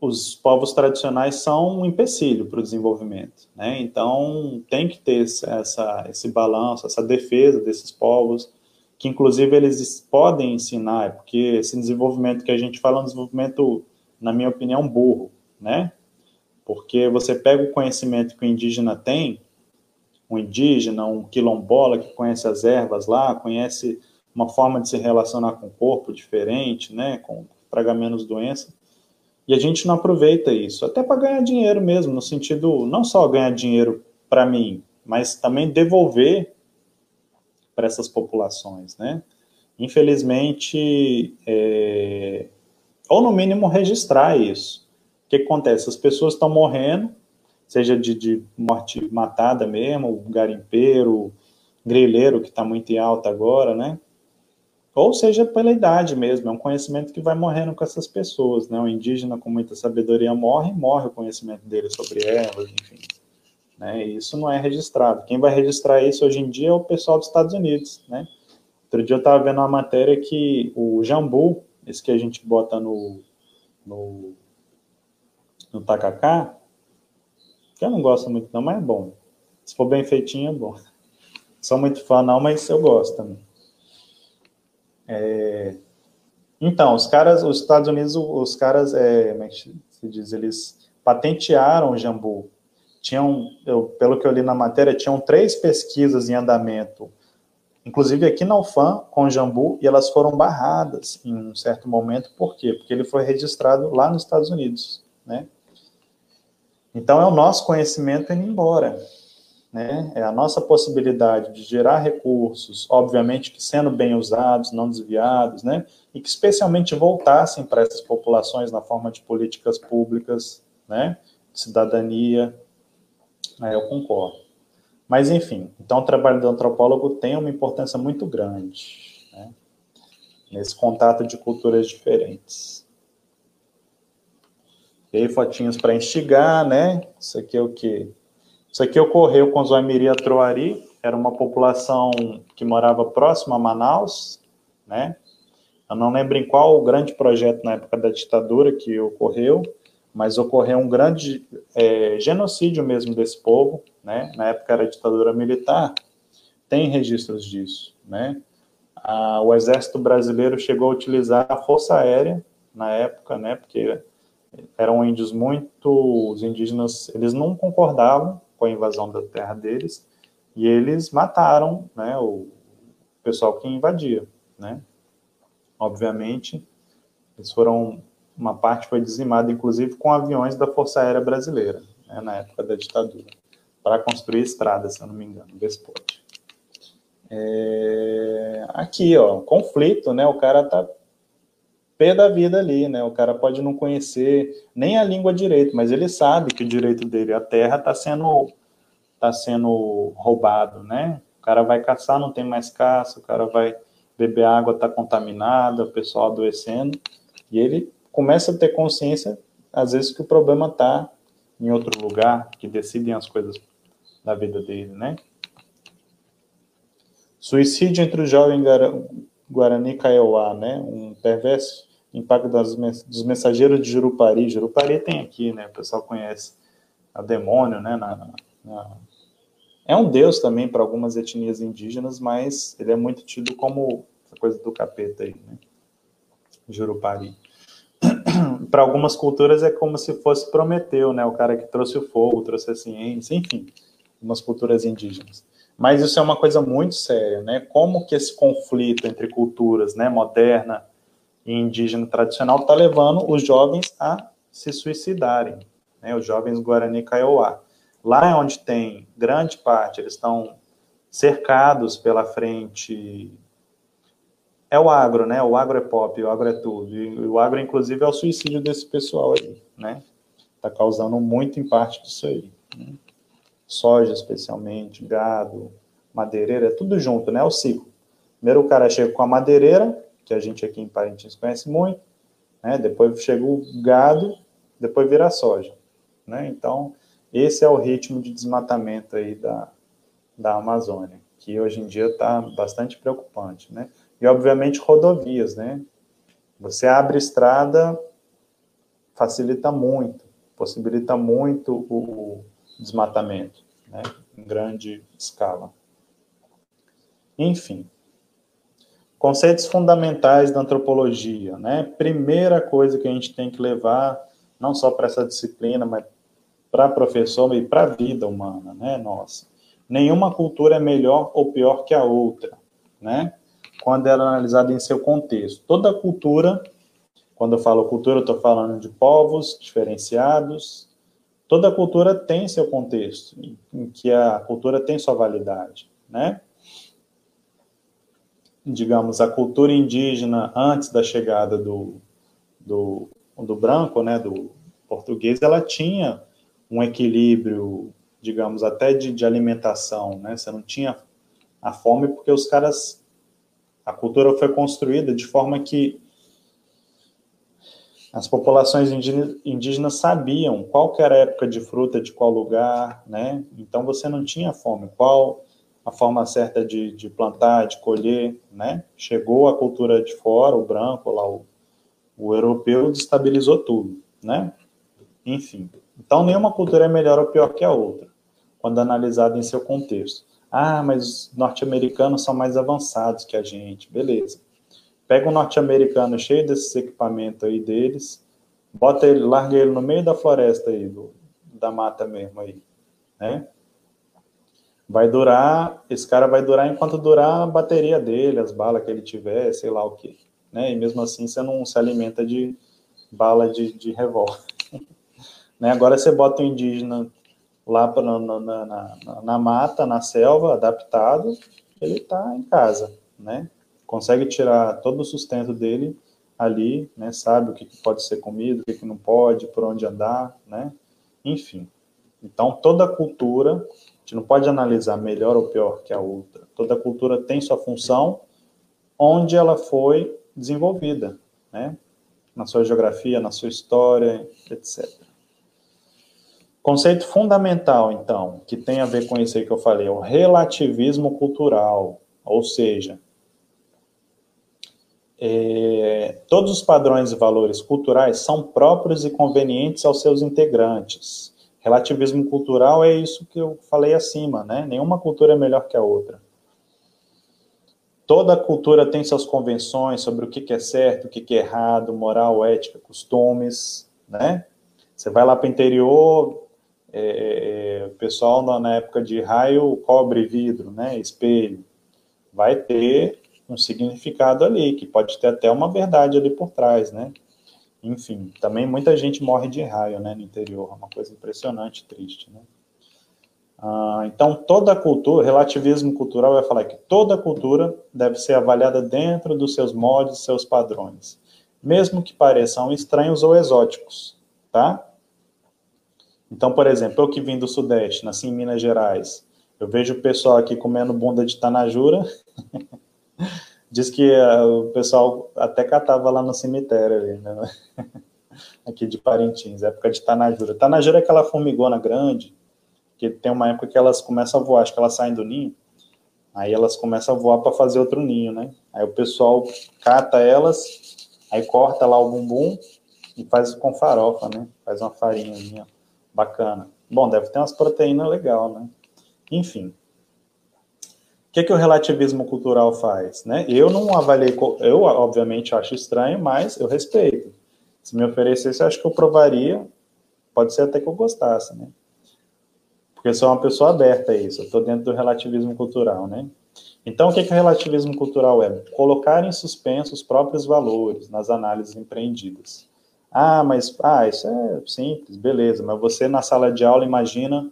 os povos tradicionais são um empecilho para o desenvolvimento. Né? Então, tem que ter essa, esse balanço, essa defesa desses povos, que inclusive eles podem ensinar, porque esse desenvolvimento que a gente fala é um desenvolvimento, na minha opinião, burro, né? Porque você pega o conhecimento que o indígena tem, um indígena, um quilombola que conhece as ervas lá, conhece uma forma de se relacionar com o corpo diferente, né, com traga menos doença, e a gente não aproveita isso, até para ganhar dinheiro mesmo, no sentido não só ganhar dinheiro para mim, mas também devolver para essas populações, né? Infelizmente, é, ou no mínimo registrar isso. O que acontece? As pessoas estão morrendo, seja de, de morte matada mesmo, garimpeiro, grelheiro, que está muito em alta agora, né? Ou seja, pela idade mesmo, é um conhecimento que vai morrendo com essas pessoas, né? O indígena com muita sabedoria morre, morre o conhecimento dele sobre ervas, enfim. Né? Isso não é registrado. Quem vai registrar isso hoje em dia é o pessoal dos Estados Unidos. Né? Outro dia eu estava vendo uma matéria que o jambu, esse que a gente bota no, no, no tacacá, que eu não gosto muito não, mas é bom. Se for bem feitinho, é bom. Sou muito fã não, mas eu gosto também. É... Então, os caras, os Estados Unidos, os caras, é, como é que se diz, eles patentearam o jambu tinham, eu, pelo que eu li na matéria, tinham três pesquisas em andamento, inclusive aqui na UFAM, com o Jambu, e elas foram barradas em um certo momento, por quê? Porque ele foi registrado lá nos Estados Unidos, né? Então, é o nosso conhecimento indo embora, né? É a nossa possibilidade de gerar recursos, obviamente que sendo bem usados, não desviados, né? E que especialmente voltassem para essas populações na forma de políticas públicas, né? Cidadania, é, eu concordo. Mas, enfim, então o trabalho do antropólogo tem uma importância muito grande, né? nesse contato de culturas diferentes. E aí, fotinhos para instigar, né? Isso aqui é o quê? Isso aqui ocorreu com os Oimiri Troari, era uma população que morava próximo a Manaus, né? Eu não lembro em qual grande projeto na época da ditadura que ocorreu, mas ocorreu um grande é, genocídio mesmo desse povo, né? Na época era ditadura militar, tem registros disso, né? A, o exército brasileiro chegou a utilizar a força aérea na época, né? Porque eram índios muito, os indígenas, eles não concordavam com a invasão da terra deles e eles mataram, né? O pessoal que invadia, né? Obviamente, eles foram uma parte foi dizimada, inclusive, com aviões da Força Aérea Brasileira, né, na época da ditadura, para construir estradas, se eu não me engano, Vesporte. É, aqui, ó, conflito, né? O cara tá pé da vida ali, né? O cara pode não conhecer nem a língua direito, mas ele sabe que o direito dele, a terra, está sendo, tá sendo roubado, né? O cara vai caçar, não tem mais caça, o cara vai beber água, está contaminada, o pessoal adoecendo, e ele começa a ter consciência, às vezes, que o problema está em outro lugar, que decidem as coisas da vida dele, né? Suicídio entre o jovem Guarani Kaiowá, né? Um perverso impacto das, dos mensageiros de Jurupari. Jurupari tem aqui, né? O pessoal conhece o demônio, né? Na, na... É um deus também para algumas etnias indígenas, mas ele é muito tido como essa coisa do capeta aí, né? Jurupari para algumas culturas é como se fosse Prometeu, né? O cara que trouxe o fogo, trouxe a ciência, enfim, algumas culturas indígenas. Mas isso é uma coisa muito séria, né? Como que esse conflito entre culturas, né, moderna indígena tradicional, está levando os jovens a se suicidarem, né? Os jovens Guarani Kaiowá. Lá é onde tem grande parte, eles estão cercados pela frente é o agro, né? O agro é pop, o agro é tudo. E o agro, inclusive, é o suicídio desse pessoal aí, né? Tá causando muito em parte disso aí. Né? Soja, especialmente, gado, madeireira, é tudo junto, né? É o ciclo. Primeiro o cara chega com a madeireira, que a gente aqui em Parintins conhece muito, né? Depois chega o gado, depois vira a soja, né? Então, esse é o ritmo de desmatamento aí da, da Amazônia, que hoje em dia está bastante preocupante, né? E, obviamente, rodovias, né? Você abre estrada, facilita muito, possibilita muito o desmatamento, né? Em grande escala. Enfim, conceitos fundamentais da antropologia, né? Primeira coisa que a gente tem que levar, não só para essa disciplina, mas para professor e para a vida humana, né? Nossa, nenhuma cultura é melhor ou pior que a outra, né? quando ela é analisada em seu contexto. Toda cultura, quando eu falo cultura, eu estou falando de povos diferenciados. Toda cultura tem seu contexto, em que a cultura tem sua validade, né? Digamos, a cultura indígena antes da chegada do, do, do branco, né, do português, ela tinha um equilíbrio, digamos, até de, de alimentação, né? Você não tinha a fome porque os caras a cultura foi construída de forma que as populações indígenas sabiam qual era a época de fruta de qual lugar, né? Então você não tinha fome. Qual a forma certa de, de plantar, de colher, né? Chegou a cultura de fora, o branco lá, o, o europeu destabilizou tudo, né? Enfim. Então nenhuma cultura é melhor ou pior que a outra, quando analisada em seu contexto. Ah, mas os norte-americanos são mais avançados que a gente. Beleza. Pega um norte-americano cheio desses equipamentos aí deles, bota ele, larga ele no meio da floresta aí, do, da mata mesmo aí, né? Vai durar, esse cara vai durar enquanto durar a bateria dele, as balas que ele tiver, sei lá o que, né? E mesmo assim você não se alimenta de bala de, de revólver. né? Agora você bota o indígena lá na, na, na, na, mata, na selva, adaptado, ele está em casa, né? Consegue tirar todo o sustento dele ali, né? Sabe o que, pode ser comido, o que, que não pode, por onde andar, né? Enfim. Então, toda cultura, a gente não pode analisar melhor ou pior que a outra. Toda cultura tem sua função, onde ela foi desenvolvida, né? Na sua geografia, na sua história, etc. Conceito fundamental, então, que tem a ver com isso aí que eu falei, é o relativismo cultural, ou seja, é, todos os padrões e valores culturais são próprios e convenientes aos seus integrantes. Relativismo cultural é isso que eu falei acima, né? Nenhuma cultura é melhor que a outra. Toda cultura tem suas convenções sobre o que é certo, o que é errado, moral, ética, costumes, né? Você vai lá para o interior, é, é, o pessoal na época de raio, cobre vidro, né? Espelho. Vai ter um significado ali, que pode ter até uma verdade ali por trás, né? Enfim, também muita gente morre de raio, né, no interior, é uma coisa impressionante, triste, né? Ah, então, toda cultura, relativismo cultural vai falar que toda cultura deve ser avaliada dentro dos seus moldes, seus padrões, mesmo que pareçam estranhos ou exóticos, tá? Então, por exemplo, eu que vim do Sudeste, nasci em Minas Gerais, eu vejo o pessoal aqui comendo bunda de tanajura, diz que uh, o pessoal até catava lá no cemitério ali, né? aqui de Parintins, época de tanajura. Tanajura é aquela formigona grande, porque tem uma época que elas começam a voar, acho que elas saem do ninho, aí elas começam a voar para fazer outro ninho, né? Aí o pessoal cata elas, aí corta lá o bumbum e faz com farofa, né? Faz uma farinha bacana. Bom, deve ter umas proteínas legal, né? Enfim. O que, que o relativismo cultural faz? Né? Eu não avaliei, eu obviamente acho estranho, mas eu respeito. Se me oferecesse, acho que eu provaria, pode ser até que eu gostasse, né? porque eu sou uma pessoa aberta a isso, eu estou dentro do relativismo cultural, né? Então, o que, que o relativismo cultural é? Colocar em suspenso os próprios valores nas análises empreendidas. Ah, mas ah, isso é simples, beleza, mas você na sala de aula imagina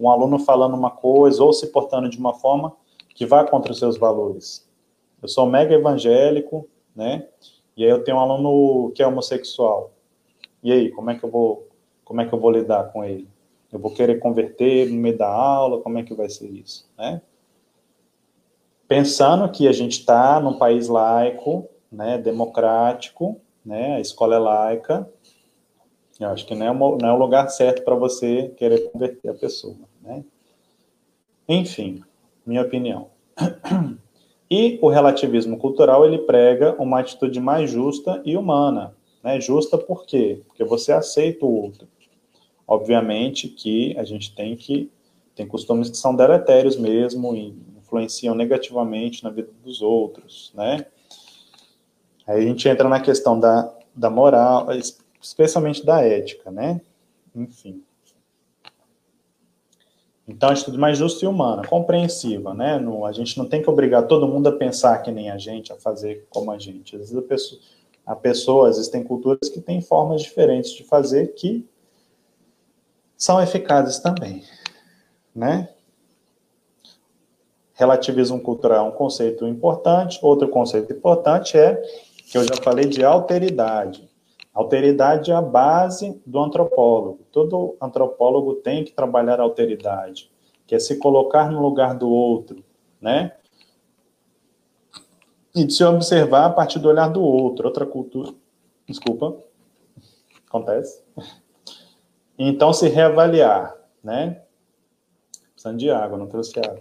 um aluno falando uma coisa ou se portando de uma forma que vá contra os seus valores. Eu sou mega evangélico, né? E aí eu tenho um aluno que é homossexual. E aí, como é que eu vou, como é que eu vou lidar com ele? Eu vou querer converter no meio da aula, como é que vai ser isso, né? Pensando que a gente está num país laico, né, democrático, né, a escola é laica, eu acho que não é, uma, não é o lugar certo para você querer converter a pessoa, né? Enfim, minha opinião. E o relativismo cultural, ele prega uma atitude mais justa e humana, né? Justa por quê? Porque você aceita o outro. Obviamente que a gente tem que tem costumes que são deletérios mesmo e influenciam negativamente na vida dos outros, né? Aí a gente entra na questão da, da moral, especialmente da ética, né? Enfim. Então, atitude mais justa e humana, compreensiva, né? No, a gente não tem que obrigar todo mundo a pensar que nem a gente, a fazer como a gente. Às vezes a pessoa, a pessoa existem culturas que têm formas diferentes de fazer que são eficazes também, né? Relativismo cultural é um conceito importante. Outro conceito importante é que eu já falei de alteridade. Alteridade é a base do antropólogo. Todo antropólogo tem que trabalhar a alteridade, que é se colocar no lugar do outro, né? E de se observar a partir do olhar do outro. Outra cultura. Desculpa. Acontece. Então, se reavaliar, né? Precisando de água, não trouxe água.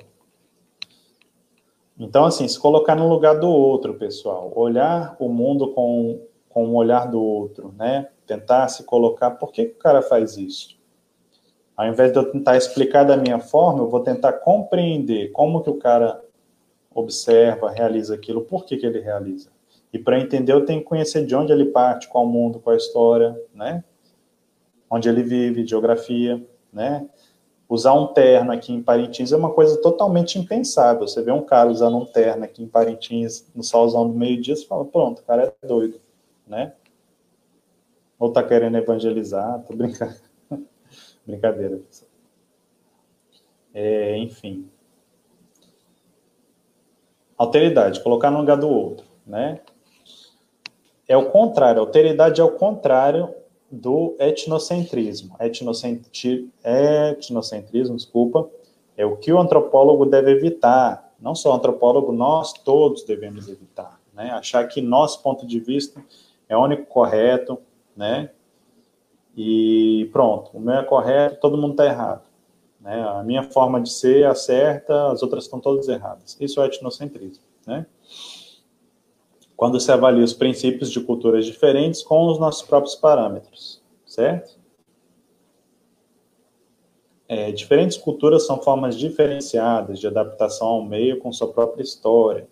Então, assim, se colocar no lugar do outro, pessoal. Olhar o mundo com, com o olhar do outro, né? Tentar se colocar, por que, que o cara faz isso? Ao invés de eu tentar explicar da minha forma, eu vou tentar compreender como que o cara observa, realiza aquilo, por que, que ele realiza. E para entender, eu tenho que conhecer de onde ele parte, qual o mundo, qual a história, né? onde ele vive, geografia, né? Usar um terno aqui em Parintins é uma coisa totalmente impensável. Você vê um cara usando um terno aqui em Parintins, no solzão do meio-dia, você fala, pronto, o cara é doido, né? Ou tá querendo evangelizar, tô brincando. Brincadeira, pessoal. É, enfim. Alteridade, colocar no lugar do outro, né? É o contrário, alteridade é o contrário do etnocentrismo. Etnocentri... Etnocentrismo, desculpa, é o que o antropólogo deve evitar. Não só o antropólogo, nós todos devemos evitar. Né? Achar que nosso ponto de vista é único correto, né? E pronto, o meu é correto, todo mundo está errado. Né? A minha forma de ser é certa, as outras estão todas erradas. Isso é etnocentrismo, né? quando se avalia os princípios de culturas diferentes com os nossos próprios parâmetros, certo? É, diferentes culturas são formas diferenciadas de adaptação ao meio com sua própria história.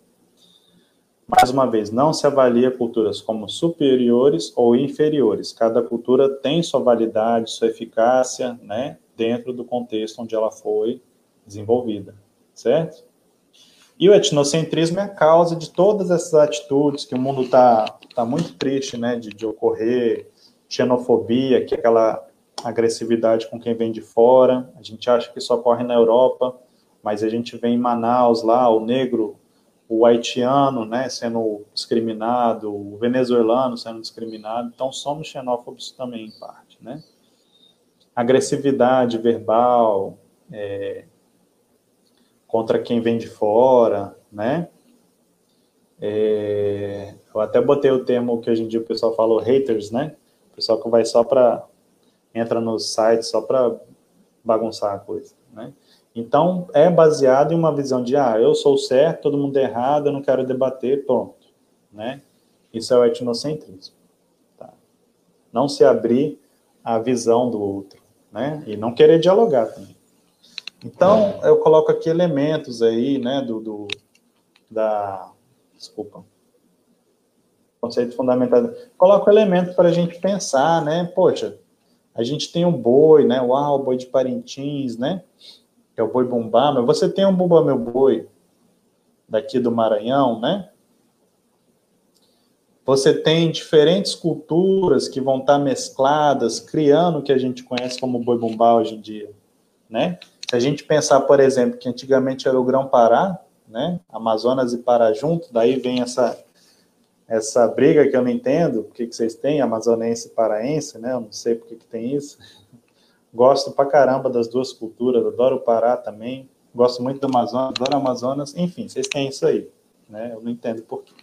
Mais uma vez, não se avalia culturas como superiores ou inferiores. Cada cultura tem sua validade, sua eficácia, né, dentro do contexto onde ela foi desenvolvida, certo? E o etnocentrismo é a causa de todas essas atitudes que o mundo está tá muito triste, né, de, de ocorrer, xenofobia, que é aquela agressividade com quem vem de fora. A gente acha que isso ocorre na Europa, mas a gente vê em Manaus lá o negro, o haitiano, né, sendo discriminado, o venezuelano sendo discriminado. Então somos xenófobos também em parte, né? Agressividade verbal, é, contra quem vem de fora, né? É, eu até botei o termo que hoje em dia o pessoal falou haters, né? O pessoal que vai só para entra no site só para bagunçar a coisa, né? Então é baseado em uma visão de ah, eu sou certo, todo mundo é errado, eu não quero debater, pronto, né? Isso é o etnocentrismo. Tá? Não se abrir à visão do outro, né? E não querer dialogar também. Então, eu coloco aqui elementos aí, né, do, do da, desculpa, conceito fundamental. Coloco elementos para a gente pensar, né, poxa, a gente tem um boi, né, uau, boi de Parintins, né, é o boi bumbá, mas você tem um bumba meu boi daqui do Maranhão, né, você tem diferentes culturas que vão estar mescladas, criando o que a gente conhece como boi bumbá hoje em dia, né? Se a gente pensar, por exemplo, que antigamente era o Grão-Pará, né? Amazonas e Pará junto, daí vem essa essa briga que eu não entendo, por que vocês têm, amazonense e paraense, né? Eu não sei por que, que tem isso. Gosto pra caramba das duas culturas, adoro o Pará também, gosto muito do Amazonas, adoro Amazonas, enfim, vocês têm isso aí, né? Eu não entendo por quê.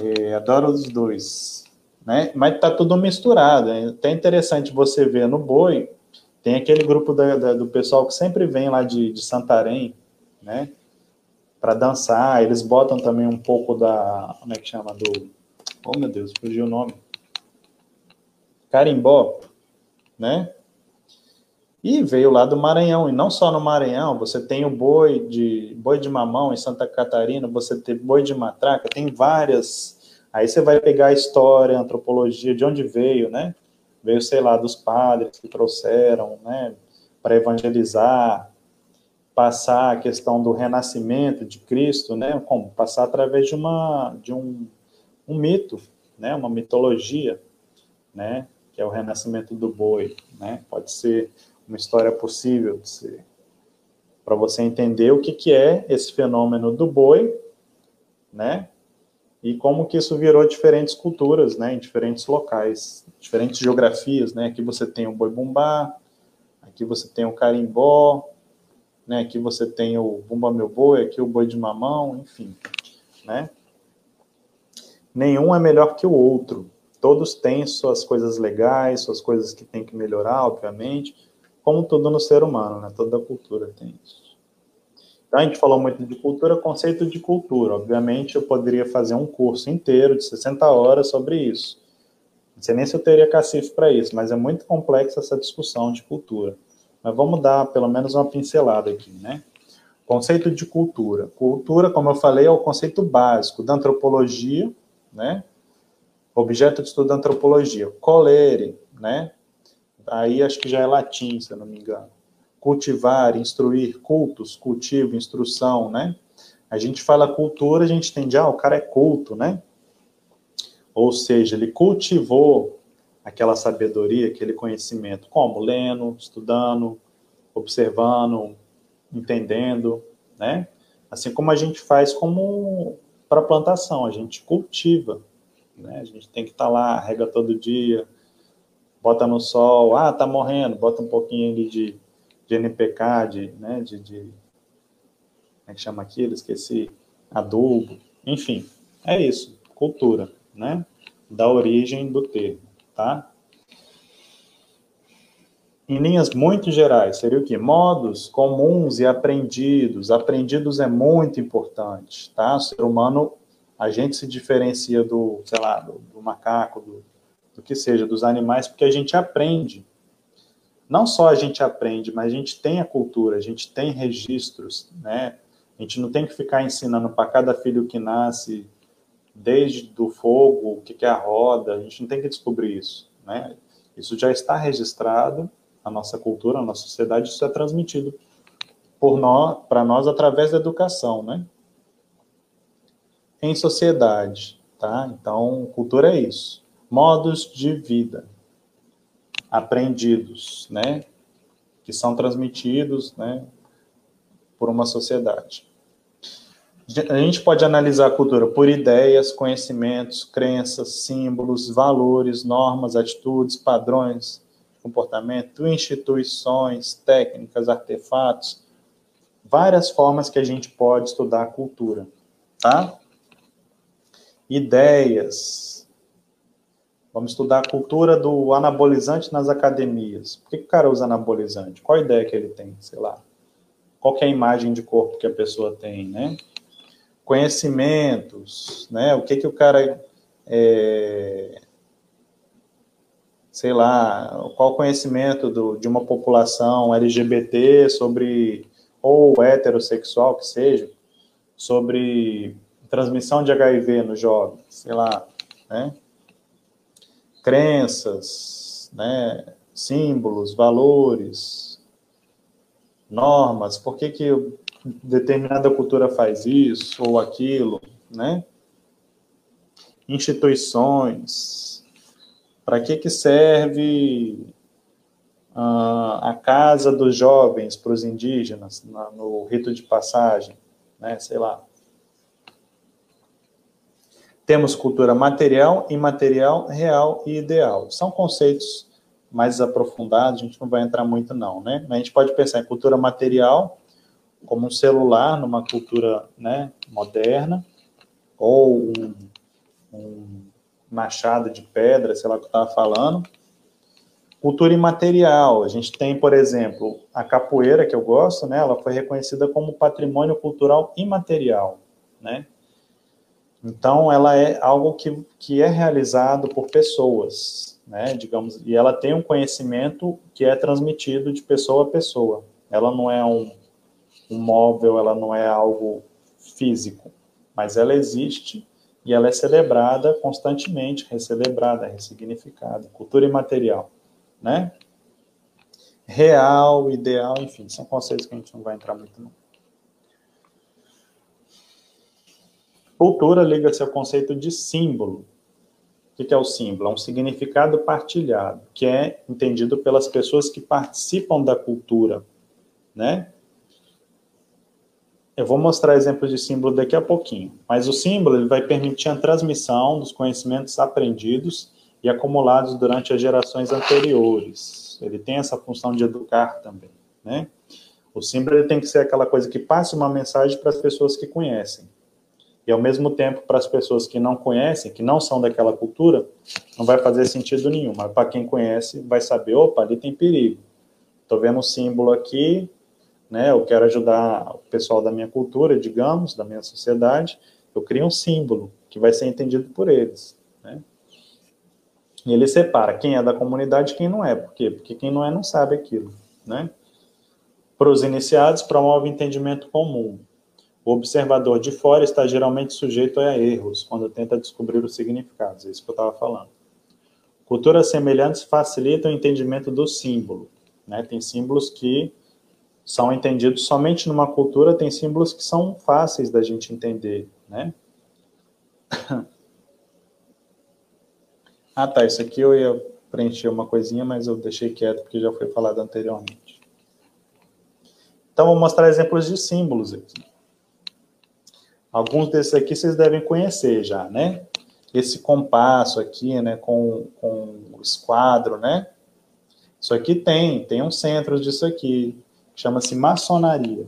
É, adoro os dois, né? Mas tá tudo misturado, é até interessante você ver no boi, tem aquele grupo da, da, do pessoal que sempre vem lá de, de Santarém, né? Para dançar. Eles botam também um pouco da. Como é que chama? Do. Oh, meu Deus, fugiu o nome. Carimbó, né? E veio lá do Maranhão, e não só no Maranhão, você tem o boi de boi de mamão em Santa Catarina, você tem boi de matraca, tem várias. Aí você vai pegar a história, a antropologia, de onde veio, né? veio, sei lá, dos padres que trouxeram, né, para evangelizar, passar a questão do renascimento de Cristo, né, como passar através de uma de um, um mito, né, uma mitologia, né, que é o renascimento do boi, né, pode ser uma história possível de ser. Para você entender o que, que é esse fenômeno do boi, né, e como que isso virou diferentes culturas, né, em diferentes locais, diferentes geografias, né, aqui você tem o boi bumbá, aqui você tem o carimbó, né, aqui você tem o bumba meu boi, aqui o boi de mamão, enfim, né. Nenhum é melhor que o outro, todos têm suas coisas legais, suas coisas que tem que melhorar, obviamente, como tudo no ser humano, né, toda cultura tem isso. Então, a gente falou muito de cultura, conceito de cultura. Obviamente, eu poderia fazer um curso inteiro de 60 horas sobre isso. Não sei nem se eu teria cacife para isso, mas é muito complexa essa discussão de cultura. Mas vamos dar pelo menos uma pincelada aqui, né? Conceito de cultura. Cultura, como eu falei, é o conceito básico da antropologia, né? Objeto de estudo da antropologia. Colere, né? Aí acho que já é latim, se eu não me engano cultivar, instruir, cultos, cultivo, instrução, né? A gente fala cultura, a gente entende, ah, o cara é culto, né? Ou seja, ele cultivou aquela sabedoria, aquele conhecimento, como? Lendo, estudando, observando, entendendo, né? Assim como a gente faz como para plantação, a gente cultiva, né? A gente tem que estar tá lá, rega todo dia, bota no sol, ah, tá morrendo, bota um pouquinho ali de de NPK, de, né, de, de como é que chama aquilo? Esqueci, adubo, enfim, é isso, cultura, né, da origem do termo, tá? Em linhas muito gerais, seria o que? Modos comuns e aprendidos. Aprendidos é muito importante, tá? O ser humano A gente se diferencia do, sei lá, do, do macaco, do, do que seja, dos animais, porque a gente aprende. Não só a gente aprende, mas a gente tem a cultura, a gente tem registros, né? A gente não tem que ficar ensinando para cada filho que nasce, desde do fogo, o que é a roda, a gente não tem que descobrir isso, né? Isso já está registrado, a nossa cultura, a nossa sociedade, isso é transmitido por nós, para nós através da educação, né? Em sociedade, tá? Então, cultura é isso. Modos de vida aprendidos, né? Que são transmitidos, né? Por uma sociedade. A gente pode analisar a cultura por ideias, conhecimentos, crenças, símbolos, valores, normas, atitudes, padrões de comportamento, instituições, técnicas, artefatos, várias formas que a gente pode estudar a cultura, tá? Ideias. Vamos estudar a cultura do anabolizante nas academias. Por que o cara usa anabolizante? Qual a ideia que ele tem? Sei lá. Qual é a imagem de corpo que a pessoa tem, né? Conhecimentos, né? O que que o cara é, sei lá, qual o conhecimento do, de uma população LGBT sobre ou heterossexual que seja, sobre transmissão de HIV no jovem, sei lá, né? Crenças, né? Símbolos, valores, normas, por que que determinada cultura faz isso ou aquilo, né? Instituições, para que que serve a casa dos jovens para os indígenas, no rito de passagem, né, sei lá. Temos cultura material, imaterial, real e ideal. São conceitos mais aprofundados, a gente não vai entrar muito não, né? Mas a gente pode pensar em cultura material como um celular numa cultura né, moderna, ou um, um machado de pedra, sei lá o que eu estava falando, Cultura imaterial. A gente tem, por exemplo, a capoeira, que eu gosto, né? Ela foi reconhecida como patrimônio cultural imaterial, né? Então, ela é algo que, que é realizado por pessoas, né? Digamos, e ela tem um conhecimento que é transmitido de pessoa a pessoa. Ela não é um, um móvel, ela não é algo físico, mas ela existe e ela é celebrada constantemente, recelebrada, ressignificada. Cultura imaterial né? Real, ideal, enfim, são conceitos que a gente não vai entrar muito não. Cultura liga-se ao conceito de símbolo. O que é o símbolo? É um significado partilhado, que é entendido pelas pessoas que participam da cultura, né? Eu vou mostrar exemplos de símbolo daqui a pouquinho, mas o símbolo ele vai permitir a transmissão dos conhecimentos aprendidos e acumulados durante as gerações anteriores. Ele tem essa função de educar também, né? O símbolo tem que ser aquela coisa que passe uma mensagem para as pessoas que conhecem. E ao mesmo tempo, para as pessoas que não conhecem, que não são daquela cultura, não vai fazer sentido nenhum. Mas para quem conhece, vai saber, opa, ali tem perigo. Estou vendo um símbolo aqui, né? Eu quero ajudar o pessoal da minha cultura, digamos, da minha sociedade. Eu crio um símbolo que vai ser entendido por eles. E ele separa quem é da comunidade e quem não é. Por quê? Porque quem não é não sabe aquilo, né? Para os iniciados, promove entendimento comum. O observador de fora está geralmente sujeito a erros quando tenta descobrir os significados. É isso que eu estava falando. Culturas semelhantes facilitam o entendimento do símbolo. Né? Tem símbolos que são entendidos somente numa cultura, tem símbolos que são fáceis da gente entender. Né? Ah, tá. Isso aqui eu ia preencher uma coisinha, mas eu deixei quieto porque já foi falado anteriormente. Então, vou mostrar exemplos de símbolos aqui. Alguns desses aqui vocês devem conhecer já, né? Esse compasso aqui, né, com, com o esquadro, né? Isso aqui tem, tem um centro disso aqui, chama-se maçonaria,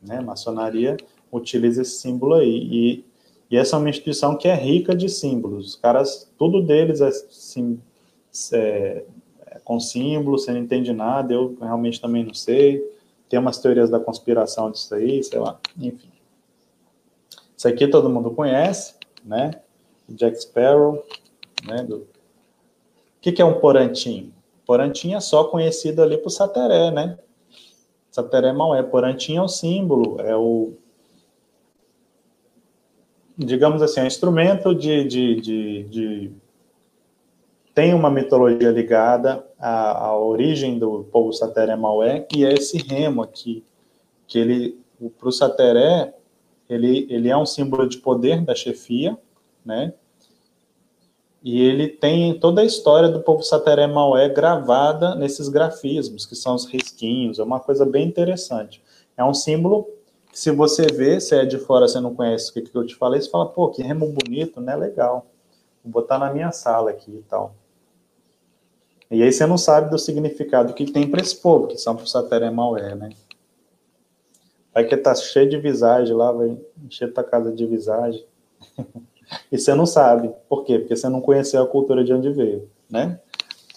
né? Maçonaria utiliza esse símbolo aí, e e essa é uma instituição que é rica de símbolos. Os caras, tudo deles é, sim, é, é com símbolos, você não entende nada, eu realmente também não sei. Tem umas teorias da conspiração disso aí, sei lá, enfim. Isso aqui todo mundo conhece, né? Jack Sparrow, né? Do... O que, que é um porantim? Porantim é só conhecido ali por Sateré, né? Sateré Maué. Porantim é o símbolo, é o digamos assim, é um instrumento de, de, de, de tem uma mitologia ligada à, à origem do povo Sateré Maué, e é esse remo aqui, que ele, para o Sateré, ele, ele é um símbolo de poder da chefia, né? E ele tem toda a história do povo Sateré Maué gravada nesses grafismos, que são os risquinhos, é uma coisa bem interessante. É um símbolo que se você vê, se é de fora, você não conhece o que, que eu te falei, você fala, pô, que remo bonito, né? Legal. Vou botar na minha sala aqui e tal. E aí você não sabe do significado que tem para esse povo, que são pro Sateré Maué, né? Vai que tá cheio de visagem lá, vai encher tua casa de visagem. e você não sabe. Por quê? Porque você não conheceu a cultura de onde veio, né?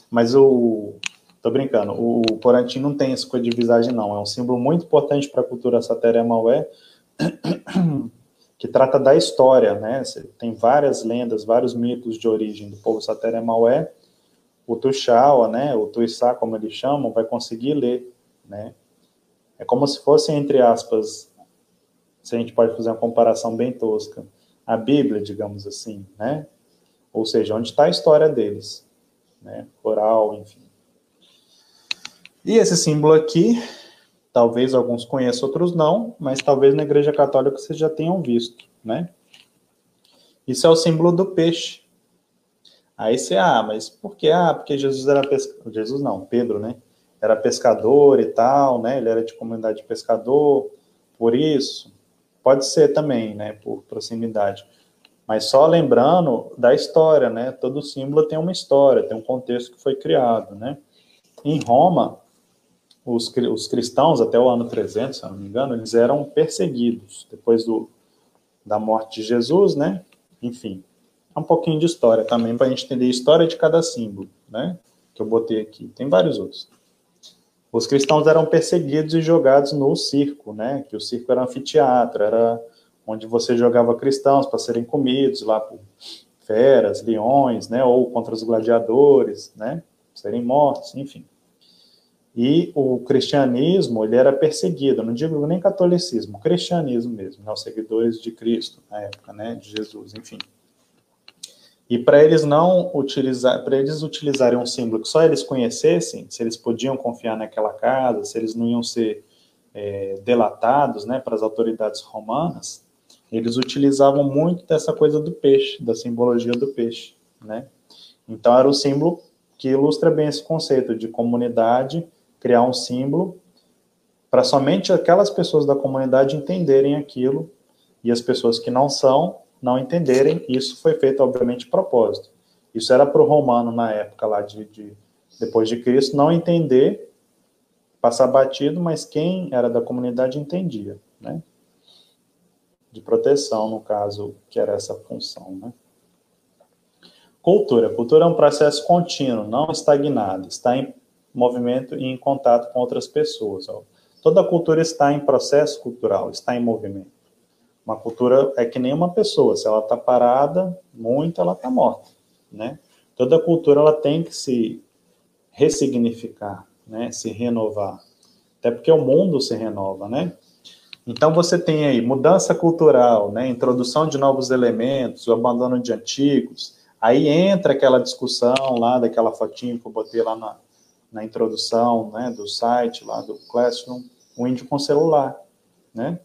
Mas o... Tô brincando. O Porantim não tem essa coisa de visagem, não. É um símbolo muito importante para a cultura Sateré Maué, que trata da história, né? Tem várias lendas, vários mitos de origem do povo Sateré Maué, o Tuxaua, né, o Tuissá, como eles chamam, vai conseguir ler, né? É como se fosse, entre aspas, se a gente pode fazer uma comparação bem tosca, a Bíblia, digamos assim, né? Ou seja, onde está a história deles, né? Oral, enfim. E esse símbolo aqui, talvez alguns conheçam, outros não, mas talvez na Igreja Católica vocês já tenham visto, né? Isso é o símbolo do peixe, Aí você, ah, mas por que? Ah, porque Jesus era pescador. Jesus não, Pedro, né? Era pescador e tal, né? Ele era de comunidade de pescador, por isso. Pode ser também, né? Por proximidade. Mas só lembrando da história, né? Todo símbolo tem uma história, tem um contexto que foi criado, né? Em Roma, os, os cristãos, até o ano 300, se não me engano, eles eram perseguidos depois do, da morte de Jesus, né? Enfim, um pouquinho de história também, para a gente entender a história de cada símbolo, né? Que eu botei aqui. Tem vários outros. Os cristãos eram perseguidos e jogados no circo, né? Que o circo era um anfiteatro, era onde você jogava cristãos para serem comidos lá por feras, leões, né? Ou contra os gladiadores, né? Serem mortos, enfim. E o cristianismo, ele era perseguido, não digo nem catolicismo, cristianismo mesmo, né? os seguidores de Cristo na época, né? De Jesus, enfim. E para eles não utilizar, para eles utilizarem um símbolo que só eles conhecessem, se eles podiam confiar naquela casa, se eles não iam ser é, delatados, né, para as autoridades romanas, eles utilizavam muito dessa coisa do peixe, da simbologia do peixe, né? Então era o símbolo que ilustra bem esse conceito de comunidade, criar um símbolo para somente aquelas pessoas da comunidade entenderem aquilo e as pessoas que não são não entenderem. Isso foi feito, obviamente, de propósito. Isso era para o romano, na época lá de, de, depois de Cristo, não entender, passar batido, mas quem era da comunidade entendia, né? De proteção, no caso, que era essa função, né? Cultura. Cultura é um processo contínuo, não estagnado, está em movimento e em contato com outras pessoas. Toda cultura está em processo cultural, está em movimento. Uma cultura é que nem uma pessoa, se ela está parada, muito, ela está morta, né? Toda cultura ela tem que se ressignificar, né? Se renovar. Até porque o mundo se renova, né? Então você tem aí mudança cultural, né? Introdução de novos elementos, o abandono de antigos. Aí entra aquela discussão lá daquela fotinho que eu botei lá na, na introdução, né? Do site lá do Classroom, o índio com celular, né?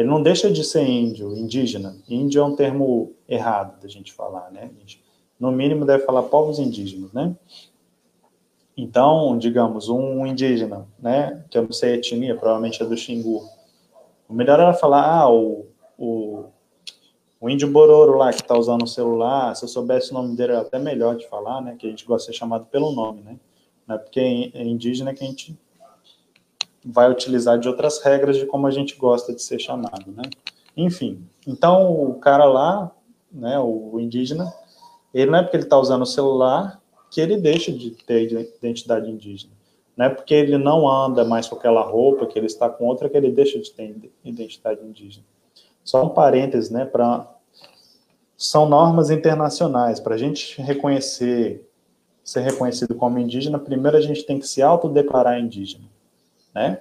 Ele não deixa de ser índio, indígena. Índio é um termo errado da gente falar, né? No mínimo deve falar povos indígenas, né? Então, digamos, um indígena, né, que eu não sei a etnia, provavelmente é do Xingu. O melhor era falar, ah, o, o, o índio Bororo lá que está usando o celular, se eu soubesse o nome dele, era até melhor de falar, né, que a gente gosta de ser chamado pelo nome, né? Não é porque é indígena que a gente vai utilizar de outras regras de como a gente gosta de ser chamado, né? Enfim, então o cara lá, né, o indígena, ele não é porque ele está usando o celular que ele deixa de ter identidade indígena. Não é porque ele não anda mais com aquela roupa, que ele está com outra, que ele deixa de ter identidade indígena. Só um parênteses, né, para são normas internacionais. Para a gente reconhecer, ser reconhecido como indígena, primeiro a gente tem que se autodeclarar indígena, né?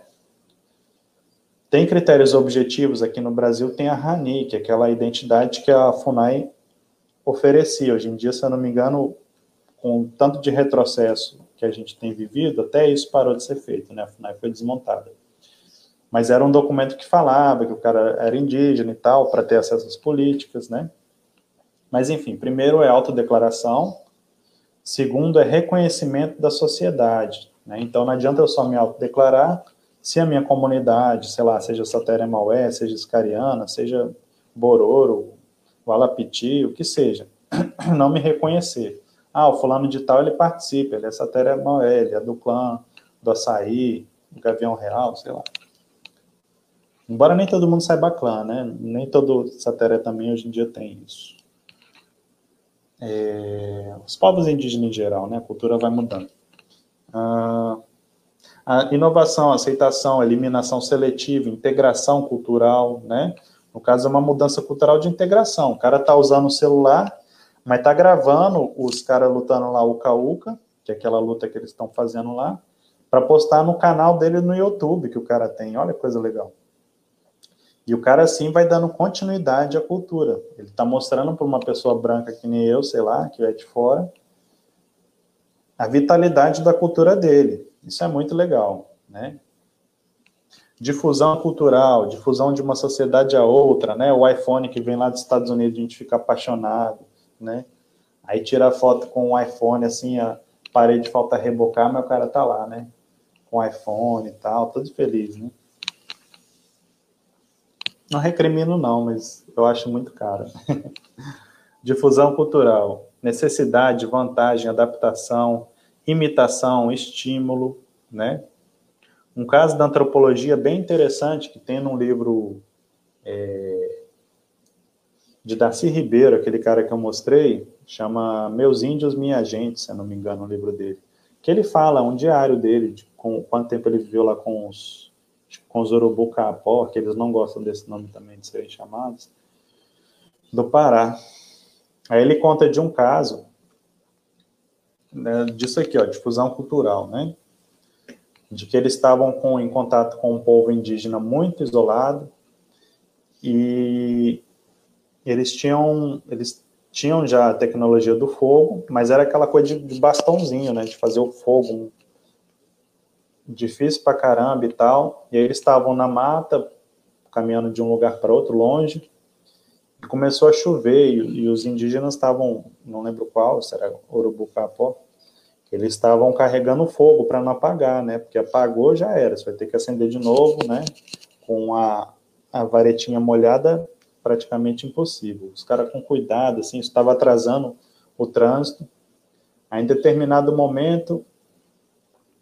Tem critérios objetivos aqui no Brasil, tem a RANI, que é aquela identidade que a FUNAI oferecia. Hoje em dia, se eu não me engano, com tanto de retrocesso que a gente tem vivido, até isso parou de ser feito, né? A FUNAI foi desmontada. Mas era um documento que falava que o cara era indígena e tal, para ter acesso às políticas, né? Mas, enfim, primeiro é autodeclaração, segundo é reconhecimento da sociedade. Né? Então, não adianta eu só me autodeclarar se a minha comunidade, sei lá, seja Satéria Maué, seja Iscariana, seja Bororo, Walapiti, o que seja, não me reconhecer. Ah, o fulano de tal, ele participa, ele é Satéria Maué, ele é do clã, do Açaí, do Gavião Real, sei lá. Embora nem todo mundo saiba clã, né? Nem todo Satéria também hoje em dia tem isso é, os povos indígenas em geral, né? A cultura vai mudando. Ah, a inovação, aceitação, eliminação seletiva, integração cultural, né? No caso, é uma mudança cultural de integração. O cara tá usando o celular, mas tá gravando os caras lutando lá, o Uka, que é aquela luta que eles estão fazendo lá, para postar no canal dele no YouTube que o cara tem. Olha que coisa legal. E o cara, assim, vai dando continuidade à cultura. Ele está mostrando para uma pessoa branca que nem eu, sei lá, que é de fora, a vitalidade da cultura dele. Isso é muito legal, né? Difusão cultural, difusão de uma sociedade a outra, né? O iPhone que vem lá dos Estados Unidos, a gente fica apaixonado, né? Aí tira foto com o iPhone, assim, a parede falta rebocar, mas o cara tá lá, né? Com o iPhone e tal, todo feliz, né? Não recrimino, não, mas eu acho muito caro. Difusão cultural, necessidade, vantagem, adaptação, imitação, estímulo, né? Um caso da antropologia bem interessante que tem num livro é, de Darcy Ribeiro, aquele cara que eu mostrei, chama Meus Índios, Minha Gente, se eu não me engano, o livro dele. Que ele fala, um diário dele, de com, quanto tempo ele viveu lá com os com os urubu capó, que eles não gostam desse nome também de serem chamados, do Pará. Aí ele conta de um caso né, disso aqui, ó, difusão cultural, né? De que eles estavam com, em contato com um povo indígena muito isolado e eles tinham, eles tinham já a tecnologia do fogo, mas era aquela coisa de, de bastãozinho, né? De fazer o fogo, difícil pra caramba e tal. E aí eles estavam na mata, caminhando de um lugar para outro, longe. Começou a chover e, e os indígenas estavam, não lembro qual, se era Urubucapó, eles estavam carregando fogo para não apagar, né? Porque apagou já era, você vai ter que acender de novo, né? Com a, a varetinha molhada, praticamente impossível. Os caras com cuidado, assim, estava atrasando o trânsito. Aí, em determinado momento,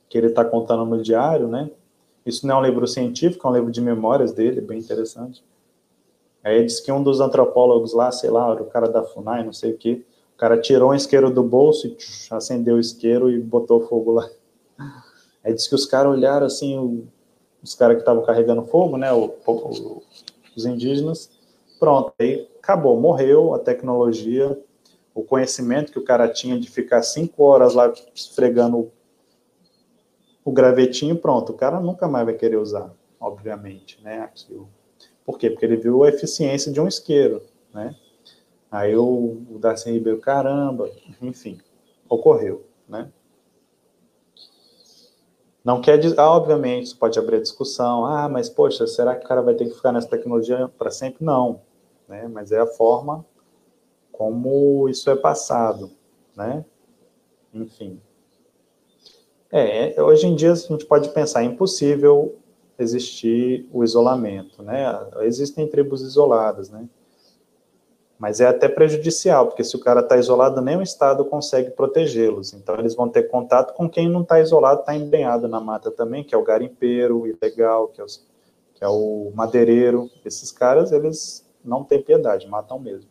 que ele está contando no diário, né? Isso não é um livro científico, é um livro de memórias dele, bem interessante. Aí diz que um dos antropólogos lá, sei lá, o cara da FUNAI, não sei o que, o cara tirou um isqueiro do bolso e tch, acendeu o isqueiro e botou fogo lá. Aí diz que os caras olharam assim, o, os caras que estavam carregando fogo, né, o, o, os indígenas, pronto, aí acabou, morreu a tecnologia, o conhecimento que o cara tinha de ficar cinco horas lá esfregando o gravetinho, pronto, o cara nunca mais vai querer usar, obviamente, né, aquilo. Por quê? Porque ele viu a eficiência de um isqueiro, né? Aí o, Darcy Ribeiro, caramba, enfim, ocorreu, né? Não quer dizer, ah, obviamente, isso pode abrir a discussão, ah, mas poxa, será que o cara vai ter que ficar nessa tecnologia para sempre? Não, né? Mas é a forma como isso é passado, né? Enfim. É, hoje em dia a gente pode pensar, é impossível existir o isolamento, né? Existem tribos isoladas, né? Mas é até prejudicial, porque se o cara está isolado, nem o Estado consegue protegê-los. Então, eles vão ter contato com quem não está isolado, está empenhado na mata também, que é o garimpeiro ilegal, que é, os, que é o madeireiro. Esses caras, eles não têm piedade, matam mesmo.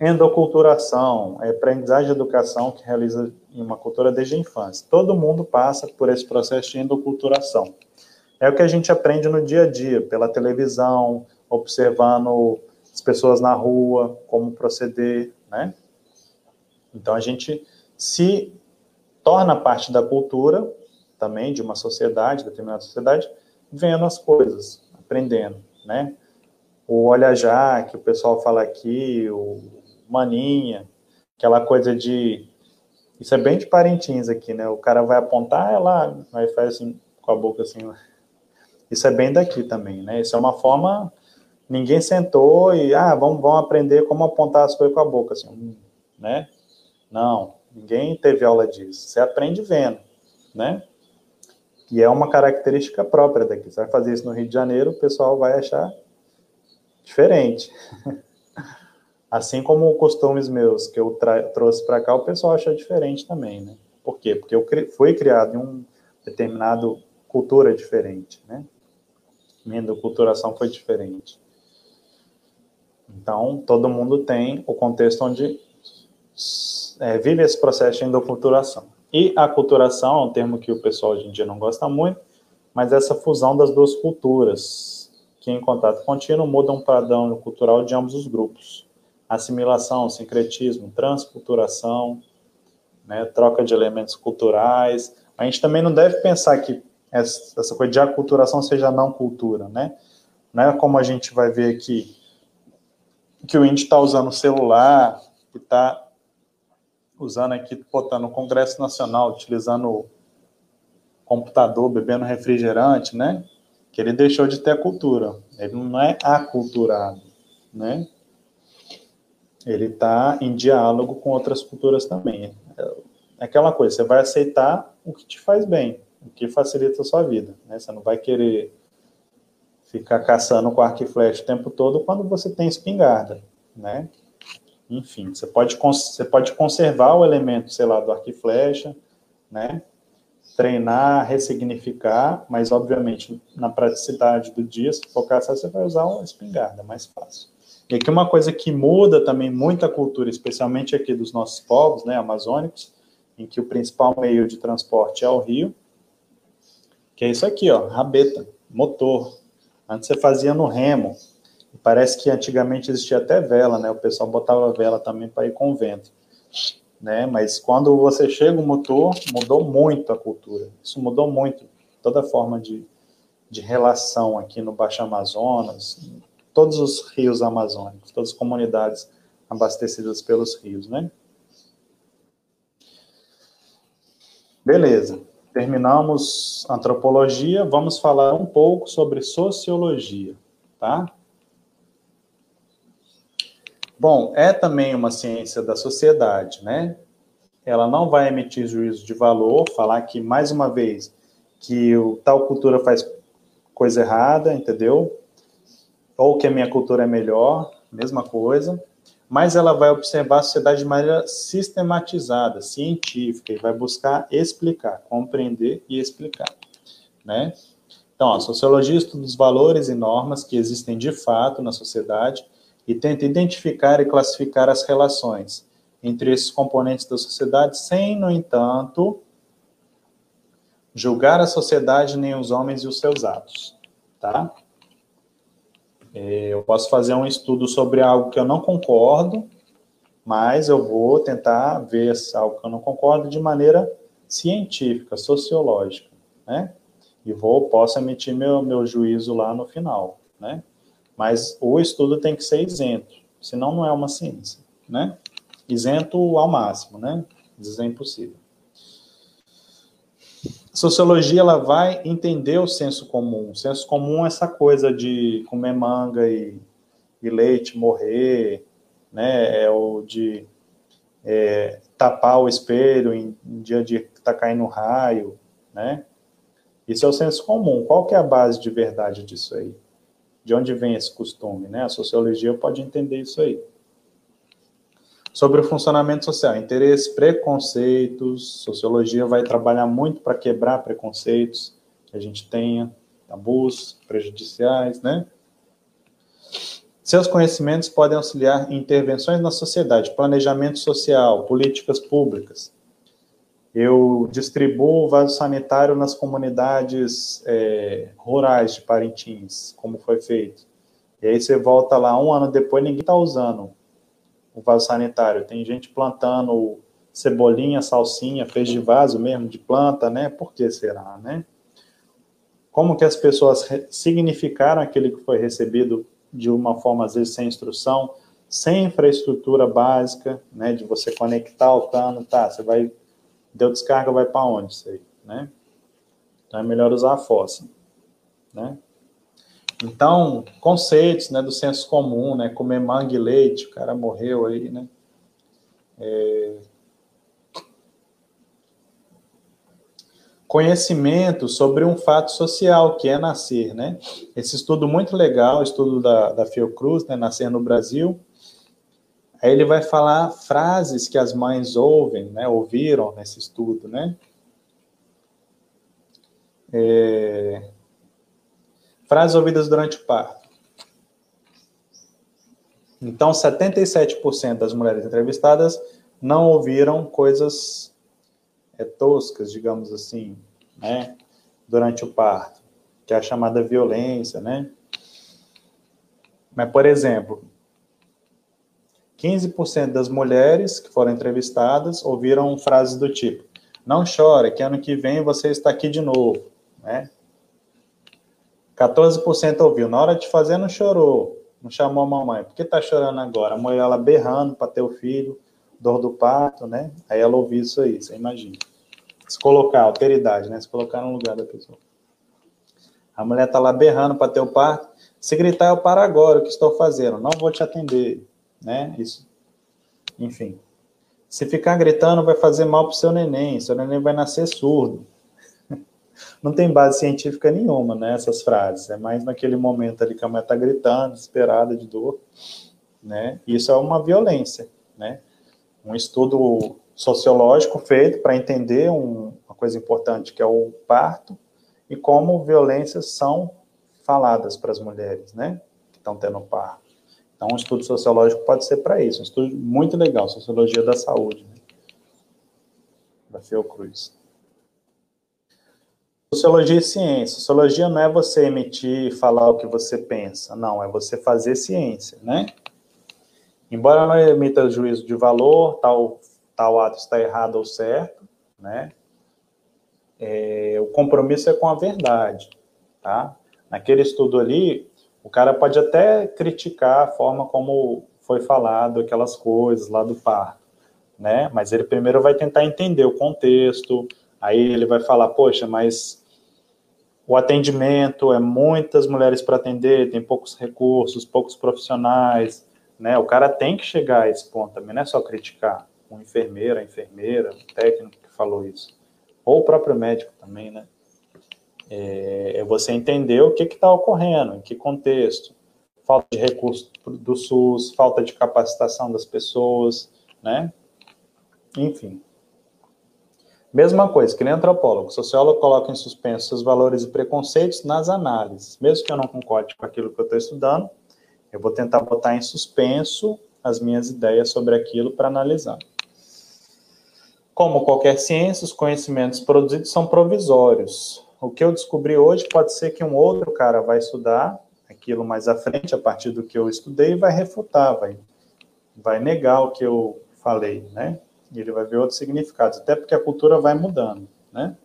Endoculturação é aprendizagem e educação que realiza em uma cultura desde a infância. Todo mundo passa por esse processo de endoculturação. É o que a gente aprende no dia a dia, pela televisão, observando as pessoas na rua, como proceder, né? Então a gente se torna parte da cultura também de uma sociedade, determinada sociedade, vendo as coisas, aprendendo, né? O olha já, que o pessoal fala aqui, o maninha, aquela coisa de isso é bem de parentins aqui, né? O cara vai apontar, é lá, aí faz assim com a boca assim. Isso é bem daqui também, né? Isso é uma forma ninguém sentou e ah, vamos, vamos aprender como apontar as coisas com a boca assim, né? Não, ninguém teve aula disso. Você aprende vendo, né? E é uma característica própria daqui. Você vai fazer isso no Rio de Janeiro, o pessoal vai achar diferente. Assim como costumes meus que eu trouxe para cá, o pessoal acha diferente também, né? Por quê? Porque eu cri fui criado em um determinado cultura diferente, né? Minha culturação foi diferente. Então, todo mundo tem o contexto onde é, vive esse processo de endoculturação. E a culturação é um termo que o pessoal hoje em dia não gosta muito, mas essa fusão das duas culturas, que em contato contínuo mudam o padrão cultural de ambos os grupos. Assimilação, sincretismo, transculturação, né, troca de elementos culturais. A gente também não deve pensar que essa coisa de aculturação seja não cultura, né? Não é como a gente vai ver aqui, que o índio está usando o celular, que está usando aqui, botando o Congresso Nacional, utilizando o computador, bebendo refrigerante, né? Que ele deixou de ter cultura. Ele não é aculturado, né? Ele está em diálogo com outras culturas também. É aquela coisa, você vai aceitar o que te faz bem, o que facilita a sua vida, né? Você não vai querer ficar caçando com arco e flecha o tempo todo quando você tem espingarda, né? Enfim, você pode, você pode conservar o elemento, sei lá, do arco e flecha, né? Treinar, ressignificar, mas obviamente na praticidade do dia, se for caçar, você vai usar uma espingarda, mais fácil. E aqui uma coisa que muda também muita cultura, especialmente aqui dos nossos povos, né, amazônicos, em que o principal meio de transporte é o rio, que é isso aqui, ó, rabeta, motor. Antes você fazia no remo, Parece que antigamente existia até vela, né? O pessoal botava vela também para ir com o vento, né? Mas quando você chega o motor, mudou muito a cultura. Isso mudou muito toda a forma de, de relação aqui no Baixo Amazonas, todos os rios amazônicos, todas as comunidades abastecidas pelos rios, né? Beleza. Terminamos antropologia, vamos falar um pouco sobre sociologia, tá? Bom, é também uma ciência da sociedade, né? Ela não vai emitir juízo de valor, falar que, mais uma vez, que o, tal cultura faz coisa errada, entendeu? Ou que a minha cultura é melhor, mesma coisa. Mas ela vai observar a sociedade de maneira sistematizada, científica, e vai buscar explicar, compreender e explicar, né? Então, a sociologia estuda os valores e normas que existem de fato na sociedade e tenta identificar e classificar as relações entre esses componentes da sociedade, sem, no entanto, julgar a sociedade nem os homens e os seus atos, tá? É, eu posso fazer um estudo sobre algo que eu não concordo, mas eu vou tentar ver algo que eu não concordo de maneira científica, sociológica, né? E vou, posso emitir meu, meu juízo lá no final, né? Mas o estudo tem que ser isento, senão não é uma ciência, né? Isento ao máximo, né? Dizer impossível. Sociologia ela vai entender o senso comum. O senso comum é essa coisa de comer manga e, e leite, morrer, né? É o de é, tapar o espelho em, em dia de tá caindo raio, né? Isso é o senso comum. Qual que é a base de verdade disso aí? de onde vem esse costume, né? A sociologia pode entender isso aí. Sobre o funcionamento social, interesses, preconceitos, sociologia vai trabalhar muito para quebrar preconceitos que a gente tenha, tabus prejudiciais, né? Seus conhecimentos podem auxiliar em intervenções na sociedade, planejamento social, políticas públicas, eu distribuo vaso sanitário nas comunidades é, rurais de Parintins, como foi feito. E aí você volta lá um ano depois, ninguém está usando o vaso sanitário. Tem gente plantando cebolinha, salsinha, fez de vaso mesmo, de planta, né? Por que será, né? Como que as pessoas significaram aquele que foi recebido de uma forma, às vezes, sem instrução, sem infraestrutura básica, né? De você conectar o cano, tá, você vai, deu descarga, vai para onde isso aí, né? Então é melhor usar a fossa, né? Então, conceitos, né, do senso comum, né, comer mangue e leite, o cara morreu aí, né, é... conhecimento sobre um fato social, que é nascer, né, esse estudo muito legal, estudo da, da Fiocruz, né, Nascer no Brasil, aí ele vai falar frases que as mães ouvem, né, ouviram nesse estudo, né, é... Frases ouvidas durante o parto. Então, 77% das mulheres entrevistadas não ouviram coisas é, toscas, digamos assim, né, durante o parto, que é a chamada violência, né? Mas, por exemplo, 15% das mulheres que foram entrevistadas ouviram frases do tipo: Não chora, que ano que vem você está aqui de novo, né? 14% ouviu. Na hora de fazer, não chorou. Não chamou a mamãe. Por que tá chorando agora? A mulher, ela berrando para ter o filho, dor do parto, né? Aí ela ouviu isso aí, você imagina. Se colocar, alteridade, né? Se colocar no lugar da pessoa. A mulher tá lá berrando para ter o parto. Se gritar, eu paro agora, o que estou fazendo? Não vou te atender, né? Isso. Enfim. Se ficar gritando, vai fazer mal pro seu neném. Seu neném vai nascer surdo não tem base científica nenhuma, né, essas frases. É mais naquele momento ali que a mãe está gritando, desesperada de dor, né? Isso é uma violência, né? Um estudo sociológico feito para entender um, uma coisa importante que é o parto e como violências são faladas para as mulheres, né, que estão tendo parto. Então, um estudo sociológico pode ser para isso, um estudo muito legal, sociologia da saúde, né? da Fiocruz. Sociologia e ciência. Sociologia não é você emitir e falar o que você pensa, não, é você fazer ciência, né? Embora não emita juízo de valor, tal, tal ato está errado ou certo, né? É, o compromisso é com a verdade, tá? Naquele estudo ali, o cara pode até criticar a forma como foi falado aquelas coisas lá do parto, né? Mas ele primeiro vai tentar entender o contexto, Aí ele vai falar, poxa, mas o atendimento é muitas mulheres para atender, tem poucos recursos, poucos profissionais, né? O cara tem que chegar a esse ponto também, não é só criticar um enfermeiro, a enfermeira, um técnico que falou isso, ou o próprio médico também, né? É, é você entender o que está ocorrendo, em que contexto, falta de recurso do SUS, falta de capacitação das pessoas, né? Enfim. Mesma coisa, que nem antropólogo, sociólogo coloca em suspenso seus valores e preconceitos nas análises. Mesmo que eu não concorde com aquilo que eu estou estudando, eu vou tentar botar em suspenso as minhas ideias sobre aquilo para analisar. Como qualquer ciência, os conhecimentos produzidos são provisórios. O que eu descobri hoje pode ser que um outro cara vai estudar aquilo mais à frente, a partir do que eu estudei, e vai refutar, vai, vai negar o que eu falei, né? E ele vai ver outros significados, até porque a cultura vai mudando, né?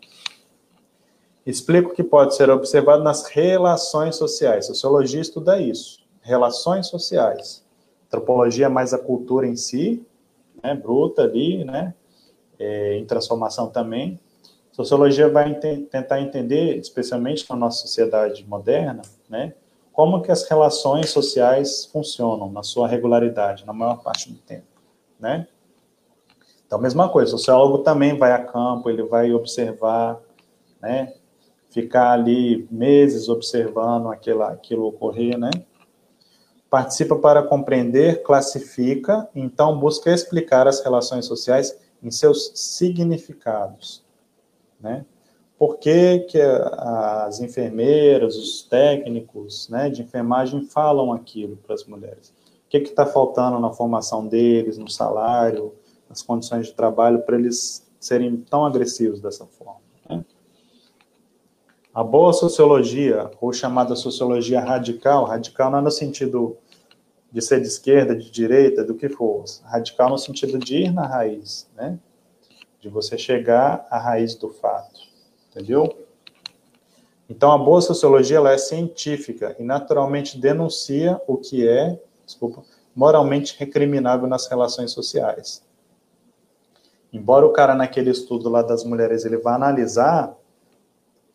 Explico o que pode ser observado nas relações sociais. Sociologia estuda isso, relações sociais. Antropologia é mais a cultura em si, né, bruta ali, né, é, em transformação também. Sociologia vai ent tentar entender, especialmente na nossa sociedade moderna, né, como que as relações sociais funcionam na sua regularidade, na maior parte do tempo, né? Então, mesma coisa, o sociólogo também vai a campo, ele vai observar, né? Ficar ali meses observando aquilo, aquilo ocorrer, né? Participa para compreender, classifica, então busca explicar as relações sociais em seus significados, né? Por que, que as enfermeiras, os técnicos né, de enfermagem falam aquilo para as mulheres? O que está faltando na formação deles, no salário, as condições de trabalho para eles serem tão agressivos dessa forma. Né? A boa sociologia, ou chamada sociologia radical, radical não é no sentido de ser de esquerda, de direita, do que for. Radical no sentido de ir na raiz, né? De você chegar à raiz do fato, entendeu? Então, a boa sociologia ela é científica e naturalmente denuncia o que é, desculpa, moralmente recriminável nas relações sociais. Embora o cara naquele estudo lá das mulheres ele vá analisar,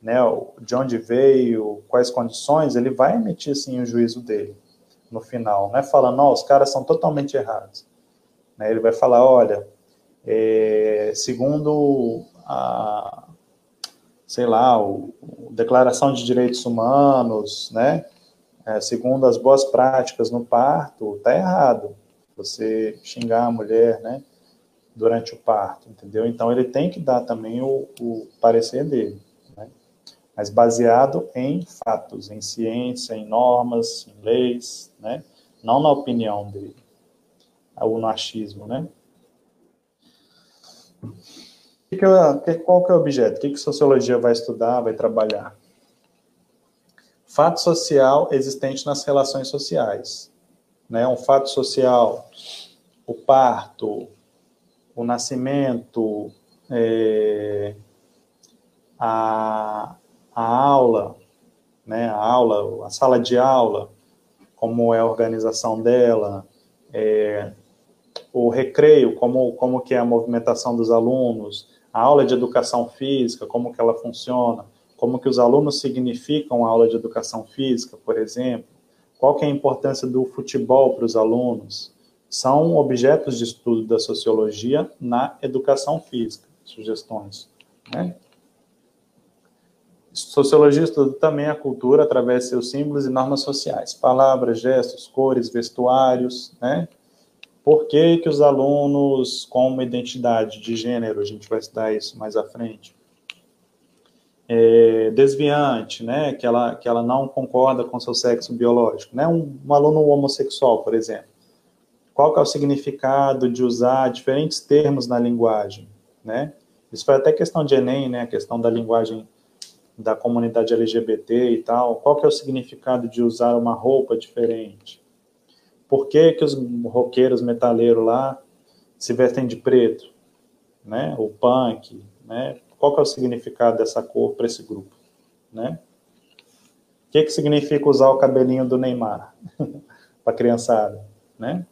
né, de onde veio, quais condições, ele vai emitir sim o juízo dele no final, não é falando, não, os caras são totalmente errados. Né, ele vai falar, olha, é, segundo a, sei lá, o, o Declaração de Direitos Humanos, né, é, segundo as boas práticas no parto, tá errado você xingar a mulher, né, durante o parto, entendeu? Então ele tem que dar também o, o parecer dele, né? mas baseado em fatos, em ciência, em normas, em leis, né? Não na opinião dele, ou no achismo, né? qual que é o objeto? O que, que sociologia vai estudar, vai trabalhar? fato social existente nas relações sociais. Né? Um fato social, o parto, o nascimento, é, a, a aula, né? a aula, a sala de aula, como é a organização dela, é, o recreio, como, como que é a movimentação dos alunos, a aula de educação física, como que ela funciona, como que os alunos significam a aula de educação física, por exemplo, qual que é a importância do futebol para os alunos, são objetos de estudo da sociologia na educação física, sugestões. Né? Sociologia estuda também a cultura através de seus símbolos e normas sociais, palavras, gestos, cores, vestuários, né? Por que, que os alunos com uma identidade de gênero, a gente vai estudar isso mais à frente, é, desviante, né, que ela, que ela não concorda com seu sexo biológico, né, um, um aluno homossexual, por exemplo. Qual que é o significado de usar diferentes termos na linguagem, né? Isso foi até questão de Enem, né, a questão da linguagem da comunidade LGBT e tal. Qual que é o significado de usar uma roupa diferente? Por que que os roqueiros metaleiros lá se vestem de preto, né? O punk, né? Qual que é o significado dessa cor para esse grupo, né? O que, que significa usar o cabelinho do Neymar para criançada, né?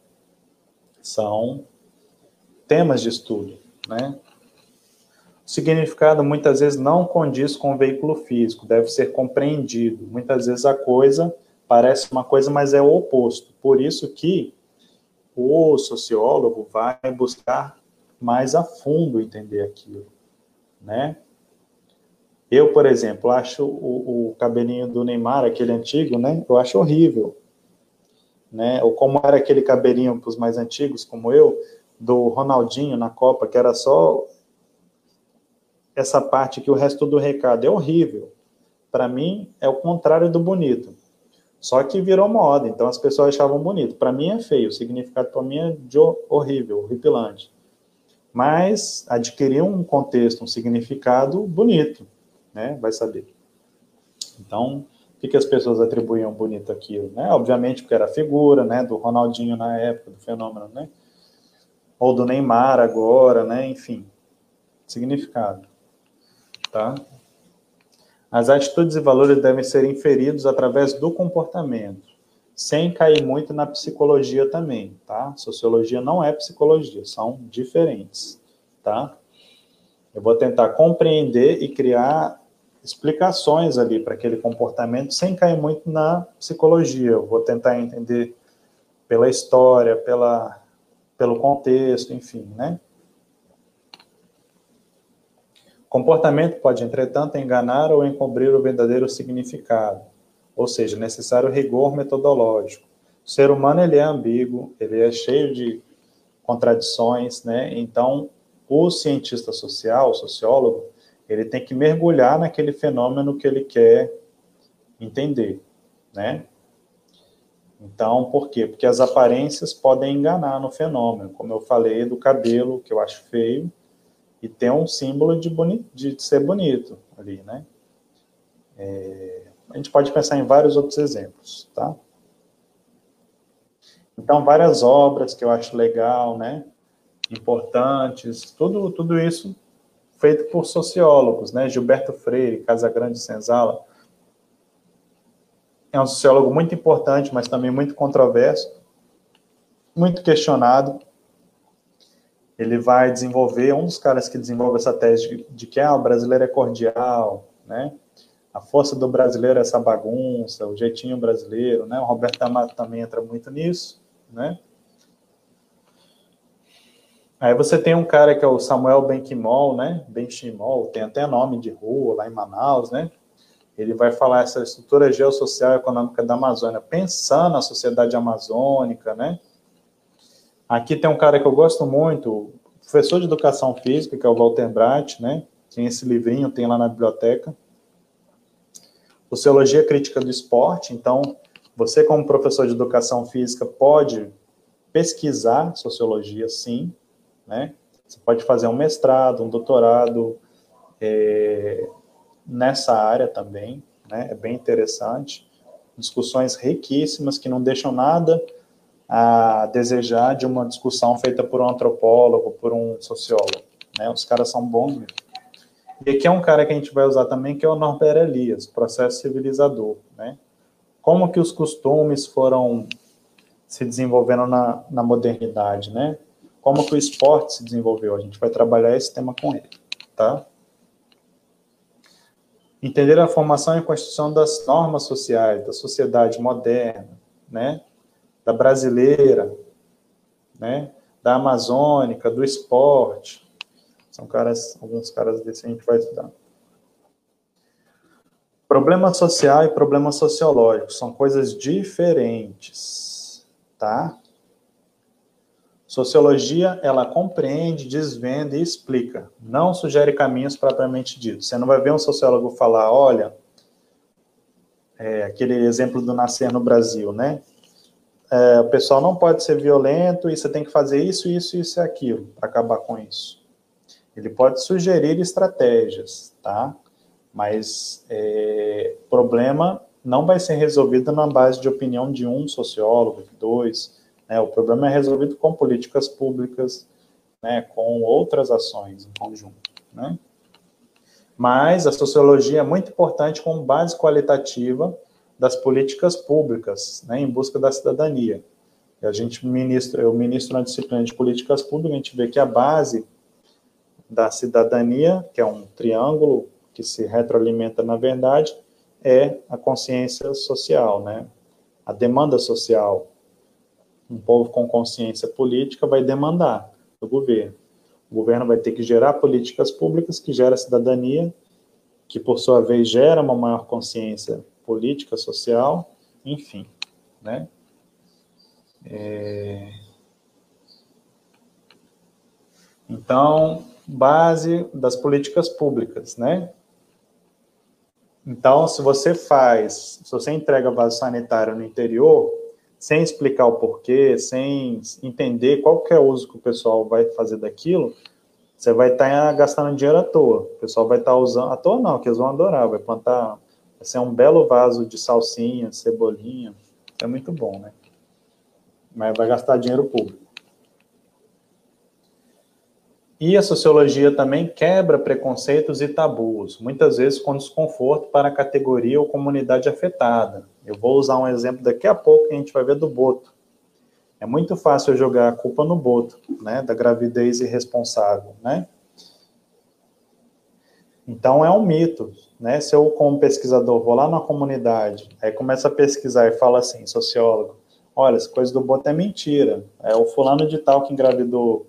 São temas de estudo, né? O significado muitas vezes não condiz com o veículo físico, deve ser compreendido. Muitas vezes a coisa parece uma coisa, mas é o oposto. Por isso que o sociólogo vai buscar mais a fundo entender aquilo né? Eu, por exemplo, acho o, o cabelinho do Neymar, aquele antigo, né? Eu acho horrível, né? Ou como era aquele cabelinho para os mais antigos, como eu, do Ronaldinho na Copa, que era só essa parte que o resto do recado é horrível. Para mim, é o contrário do bonito. Só que virou moda, então as pessoas achavam bonito. Para mim é feio, o significado para mim é de horrível, horripilante mas adquiriu um contexto, um significado bonito, né? Vai saber. Então, que, que as pessoas atribuíam bonito aquilo, né? Obviamente porque era a figura, né, do Ronaldinho na época do fenômeno, né? Ou do Neymar agora, né? Enfim, significado, tá? As atitudes e valores devem ser inferidos através do comportamento sem cair muito na psicologia também, tá? Sociologia não é psicologia, são diferentes, tá? Eu vou tentar compreender e criar explicações ali para aquele comportamento sem cair muito na psicologia. Eu vou tentar entender pela história, pela, pelo contexto, enfim, né? Comportamento pode, entretanto, enganar ou encobrir o verdadeiro significado ou seja, necessário rigor metodológico. O ser humano ele é ambíguo, ele é cheio de contradições, né? Então, o cientista social, o sociólogo, ele tem que mergulhar naquele fenômeno que ele quer entender, né? Então, por quê? Porque as aparências podem enganar no fenômeno, como eu falei do cabelo, que eu acho feio, e tem um símbolo de, boni de ser bonito ali, né? É, a gente pode pensar em vários outros exemplos, tá? Então, várias obras que eu acho legal, né? Importantes, tudo, tudo isso feito por sociólogos, né? Gilberto Freire, Casagrande Senzala, é um sociólogo muito importante, mas também muito controverso, muito questionado. Ele vai desenvolver, um dos caras que desenvolve essa tese de, que ah, o brasileiro é cordial, né? A força do brasileiro é essa bagunça, o jeitinho brasileiro, né? O Roberto Amato também entra muito nisso, né? Aí você tem um cara que é o Samuel Benchimol, né? Benchimol, tem até nome de rua lá em Manaus, né? Ele vai falar essa estrutura geossocial e econômica da Amazônia, pensando na sociedade amazônica, né? Aqui tem um cara que eu gosto muito, professor de educação física, que é o Walter Bratt, né? Tem esse livrinho, tem lá na biblioteca. Sociologia crítica do esporte. Então, você como professor de educação física pode pesquisar sociologia, sim, né? Você pode fazer um mestrado, um doutorado é, nessa área também, né? É bem interessante. Discussões riquíssimas que não deixam nada a desejar de uma discussão feita por um antropólogo, por um sociólogo, né? Os caras são bons mesmo. E aqui é um cara que a gente vai usar também, que é o Norbert Elias, processo civilizador, né? Como que os costumes foram se desenvolvendo na, na modernidade, né? Como que o esporte se desenvolveu. A gente vai trabalhar esse tema com ele, tá? Entender a formação e construção das normas sociais, da sociedade moderna, né? Da brasileira, né? Da amazônica, do esporte. São caras, alguns caras desse a gente vai estudar. Problema social e problema sociológico são coisas diferentes, tá? Sociologia, ela compreende, desvenda e explica, não sugere caminhos propriamente ditos. Você não vai ver um sociólogo falar, olha, é, aquele exemplo do nascer no Brasil, né? É, o pessoal não pode ser violento e você tem que fazer isso, isso, isso e aquilo para acabar com isso. Ele pode sugerir estratégias, tá? Mas é, problema não vai ser resolvido na base de opinião de um sociólogo, de dois, né? O problema é resolvido com políticas públicas, né? com outras ações em conjunto. Né? Mas a sociologia é muito importante como base qualitativa das políticas públicas, né, em busca da cidadania. E a gente ministra, eu ministro na disciplina de políticas públicas, a gente vê que a base da cidadania, que é um triângulo que se retroalimenta na verdade, é a consciência social, né? A demanda social, um povo com consciência política vai demandar do governo. O governo vai ter que gerar políticas públicas que gera cidadania, que por sua vez gera uma maior consciência política, social, enfim, né? É... Então, base das políticas públicas, né? Então, se você faz, se você entrega vaso sanitário no interior, sem explicar o porquê, sem entender qual que é o uso que o pessoal vai fazer daquilo, você vai estar tá gastando dinheiro à toa. O pessoal vai estar tá usando, à toa não, que eles vão adorar, vai plantar, vai ser um belo vaso de salsinha, cebolinha, é muito bom, né? Mas vai gastar dinheiro público. E a sociologia também quebra preconceitos e tabus, muitas vezes com desconforto para a categoria ou comunidade afetada. Eu vou usar um exemplo daqui a pouco que a gente vai ver do Boto. É muito fácil eu jogar a culpa no Boto, né, da gravidez irresponsável, né? Então é um mito, né? Se eu como pesquisador vou lá na comunidade, aí começa a pesquisar e fala assim, sociólogo, olha, essa coisa do Boto é mentira. É o fulano de tal que engravidou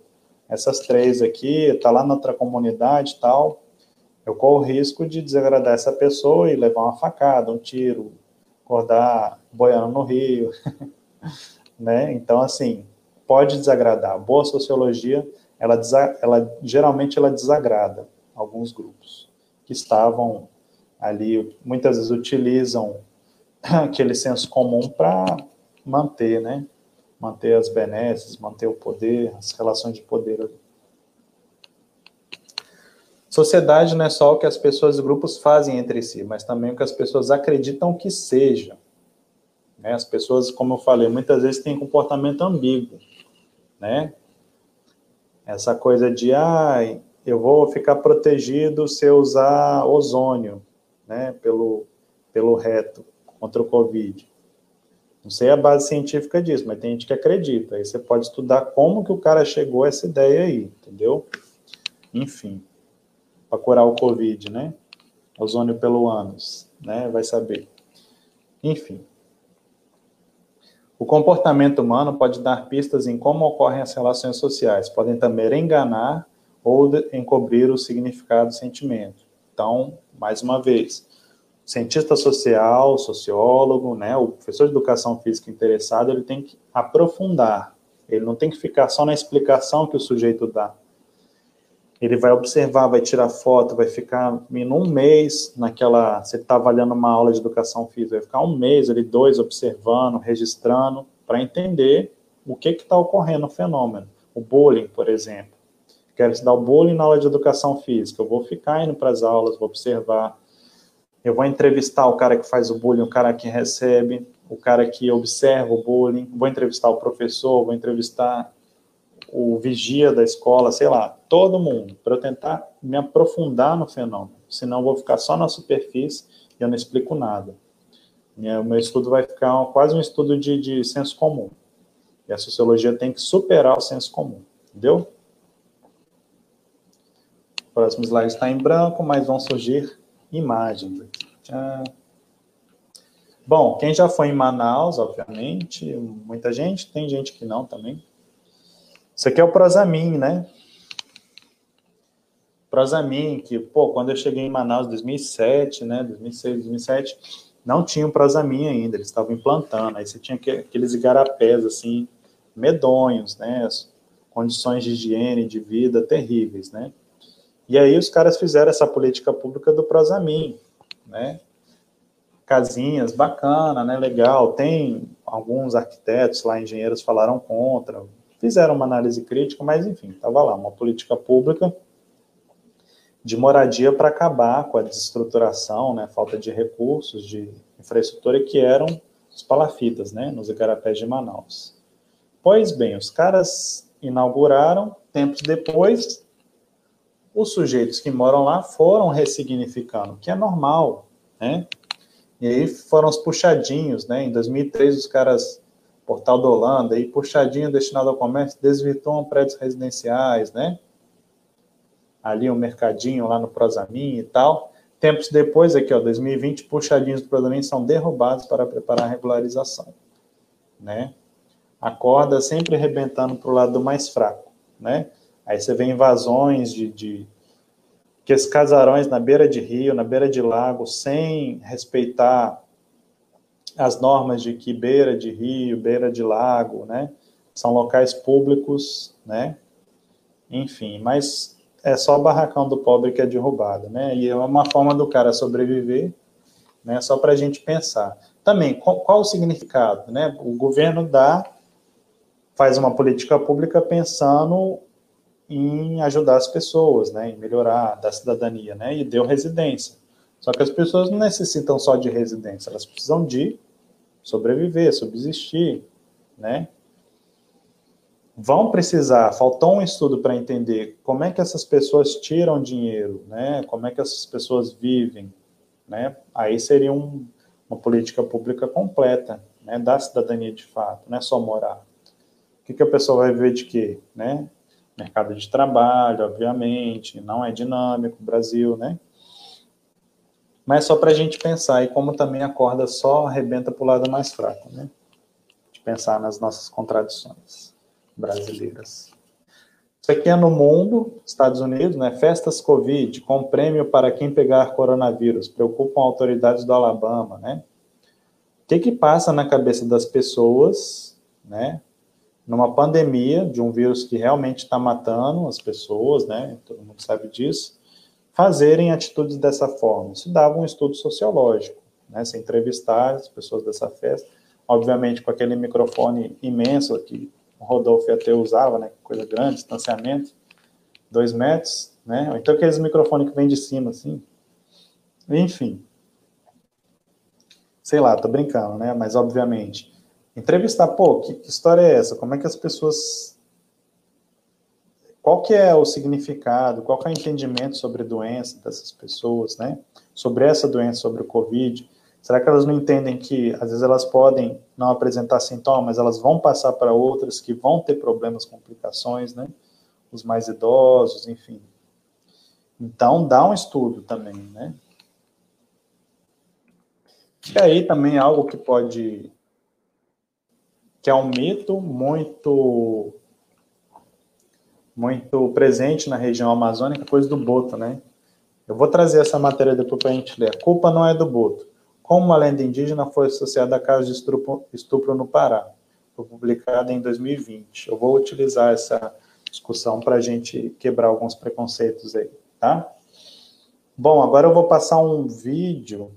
essas três aqui, está lá na outra comunidade tal, eu corro o risco de desagradar essa pessoa e levar uma facada, um tiro, acordar boiando no rio, né? Então, assim, pode desagradar. Boa sociologia, ela, ela geralmente ela desagrada alguns grupos que estavam ali, muitas vezes utilizam aquele senso comum para manter, né? manter as benesses, manter o poder, as relações de poder. Sociedade não é só o que as pessoas e grupos fazem entre si, mas também o que as pessoas acreditam que seja. Né? As pessoas, como eu falei, muitas vezes têm comportamento ambíguo, né? Essa coisa de, ah, eu vou ficar protegido se eu usar ozônio, né, pelo, pelo reto contra o Covid. Não sei a base científica disso, mas tem gente que acredita. Aí você pode estudar como que o cara chegou a essa ideia aí, entendeu? Enfim, para curar o Covid, né? Ozônio pelo ânus, né? Vai saber. Enfim. O comportamento humano pode dar pistas em como ocorrem as relações sociais, podem também enganar ou encobrir o significado do sentimento. Então, mais uma vez, cientista social, sociólogo, né, o professor de educação física interessado, ele tem que aprofundar. Ele não tem que ficar só na explicação que o sujeito dá. Ele vai observar, vai tirar foto, vai ficar um mês naquela. Você está avaliando uma aula de educação física, vai ficar um mês ali, dois, observando, registrando, para entender o que está ocorrendo no fenômeno. O bullying, por exemplo quero estudar o bullying na aula de educação física, eu vou ficar indo para as aulas, vou observar, eu vou entrevistar o cara que faz o bullying, o cara que recebe, o cara que observa o bullying, vou entrevistar o professor, vou entrevistar o vigia da escola, sei lá, todo mundo, para eu tentar me aprofundar no fenômeno, senão eu vou ficar só na superfície e eu não explico nada. O meu estudo vai ficar quase um estudo de, de senso comum. E a sociologia tem que superar o senso comum, entendeu? próximo slide está em branco, mas vão surgir imagens. Bom, quem já foi em Manaus, obviamente, muita gente, tem gente que não também. Isso aqui é o Prosamin, né? Prosamin, que, pô, quando eu cheguei em Manaus em 2007, né, 2006, 2007, não tinha o Prosamin ainda, eles estavam implantando, aí você tinha aqueles igarapés, assim, medonhos, né, condições de higiene, de vida terríveis, né? E aí os caras fizeram essa política pública do Prosamin, né? Casinhas, bacana, né? Legal. Tem alguns arquitetos lá, engenheiros falaram contra, fizeram uma análise crítica, mas enfim, estava lá, uma política pública de moradia para acabar com a desestruturação, né, falta de recursos, de infraestrutura que eram os palafitas, né, nos igarapés de Manaus. Pois bem, os caras inauguraram, tempos depois, os sujeitos que moram lá foram ressignificando, que é normal, né? E aí foram os puxadinhos, né? Em 2003, os caras, Portal da Holanda, aí puxadinho destinado ao comércio, desvirtuam prédios residenciais, né? Ali um mercadinho lá no Prosamin e tal. Tempos depois, aqui, ó, 2020, puxadinhos do Prosamin são derrubados para preparar a regularização, né? A corda sempre arrebentando para o lado mais fraco, né? Aí você vê invasões de, de que esses casarões na beira de rio, na beira de lago, sem respeitar as normas de que beira de rio, beira de lago, né, são locais públicos, né, enfim, mas é só o barracão do pobre que é derrubado, né, e é uma forma do cara sobreviver, né, só para a gente pensar. Também, qual, qual o significado, né, o governo dá, faz uma política pública pensando em ajudar as pessoas, né, em melhorar da cidadania, né, e deu residência. Só que as pessoas não necessitam só de residência, elas precisam de sobreviver, subsistir, né? Vão precisar, faltou um estudo para entender como é que essas pessoas tiram dinheiro, né? Como é que essas pessoas vivem, né? Aí seria um, uma política pública completa, né, da cidadania de fato, não é só morar. O que, que a pessoa vai viver de quê, né? mercado de trabalho, obviamente, não é dinâmico Brasil, né? Mas só para a gente pensar, e como também a corda só arrebenta para o lado mais fraco, né? De pensar nas nossas contradições brasileiras. Isso aqui é no mundo, Estados Unidos, né? Festas Covid, com prêmio para quem pegar coronavírus, preocupam autoridades do Alabama, né? O que que passa na cabeça das pessoas, né? numa pandemia de um vírus que realmente está matando as pessoas, né? Todo mundo sabe disso. Fazerem atitudes dessa forma. Isso dava um estudo sociológico, né? Se entrevistar as pessoas dessa festa, obviamente com aquele microfone imenso que o Rodolfo até usava, né? Coisa grande, distanciamento, dois metros, né? Ou então aqueles microfones que vem de cima, assim. Enfim. Sei lá, tô brincando, né? Mas, obviamente, entrevistar, pô, que, que história é essa? Como é que as pessoas... Qual que é o significado, qual que é o entendimento sobre doença dessas pessoas, né? Sobre essa doença, sobre o Covid. Será que elas não entendem que, às vezes, elas podem não apresentar sintomas, elas vão passar para outras que vão ter problemas, complicações, né? Os mais idosos, enfim. Então, dá um estudo também, né? E aí também algo que pode... que é um mito muito muito presente na região amazônica, coisa do boto, né? Eu vou trazer essa matéria depois para a gente ler. A culpa não é do boto. Como uma lenda indígena foi associada a casos de estupro, estupro no Pará. Foi publicada em 2020. Eu vou utilizar essa discussão para a gente quebrar alguns preconceitos aí, tá? Bom, agora eu vou passar um vídeo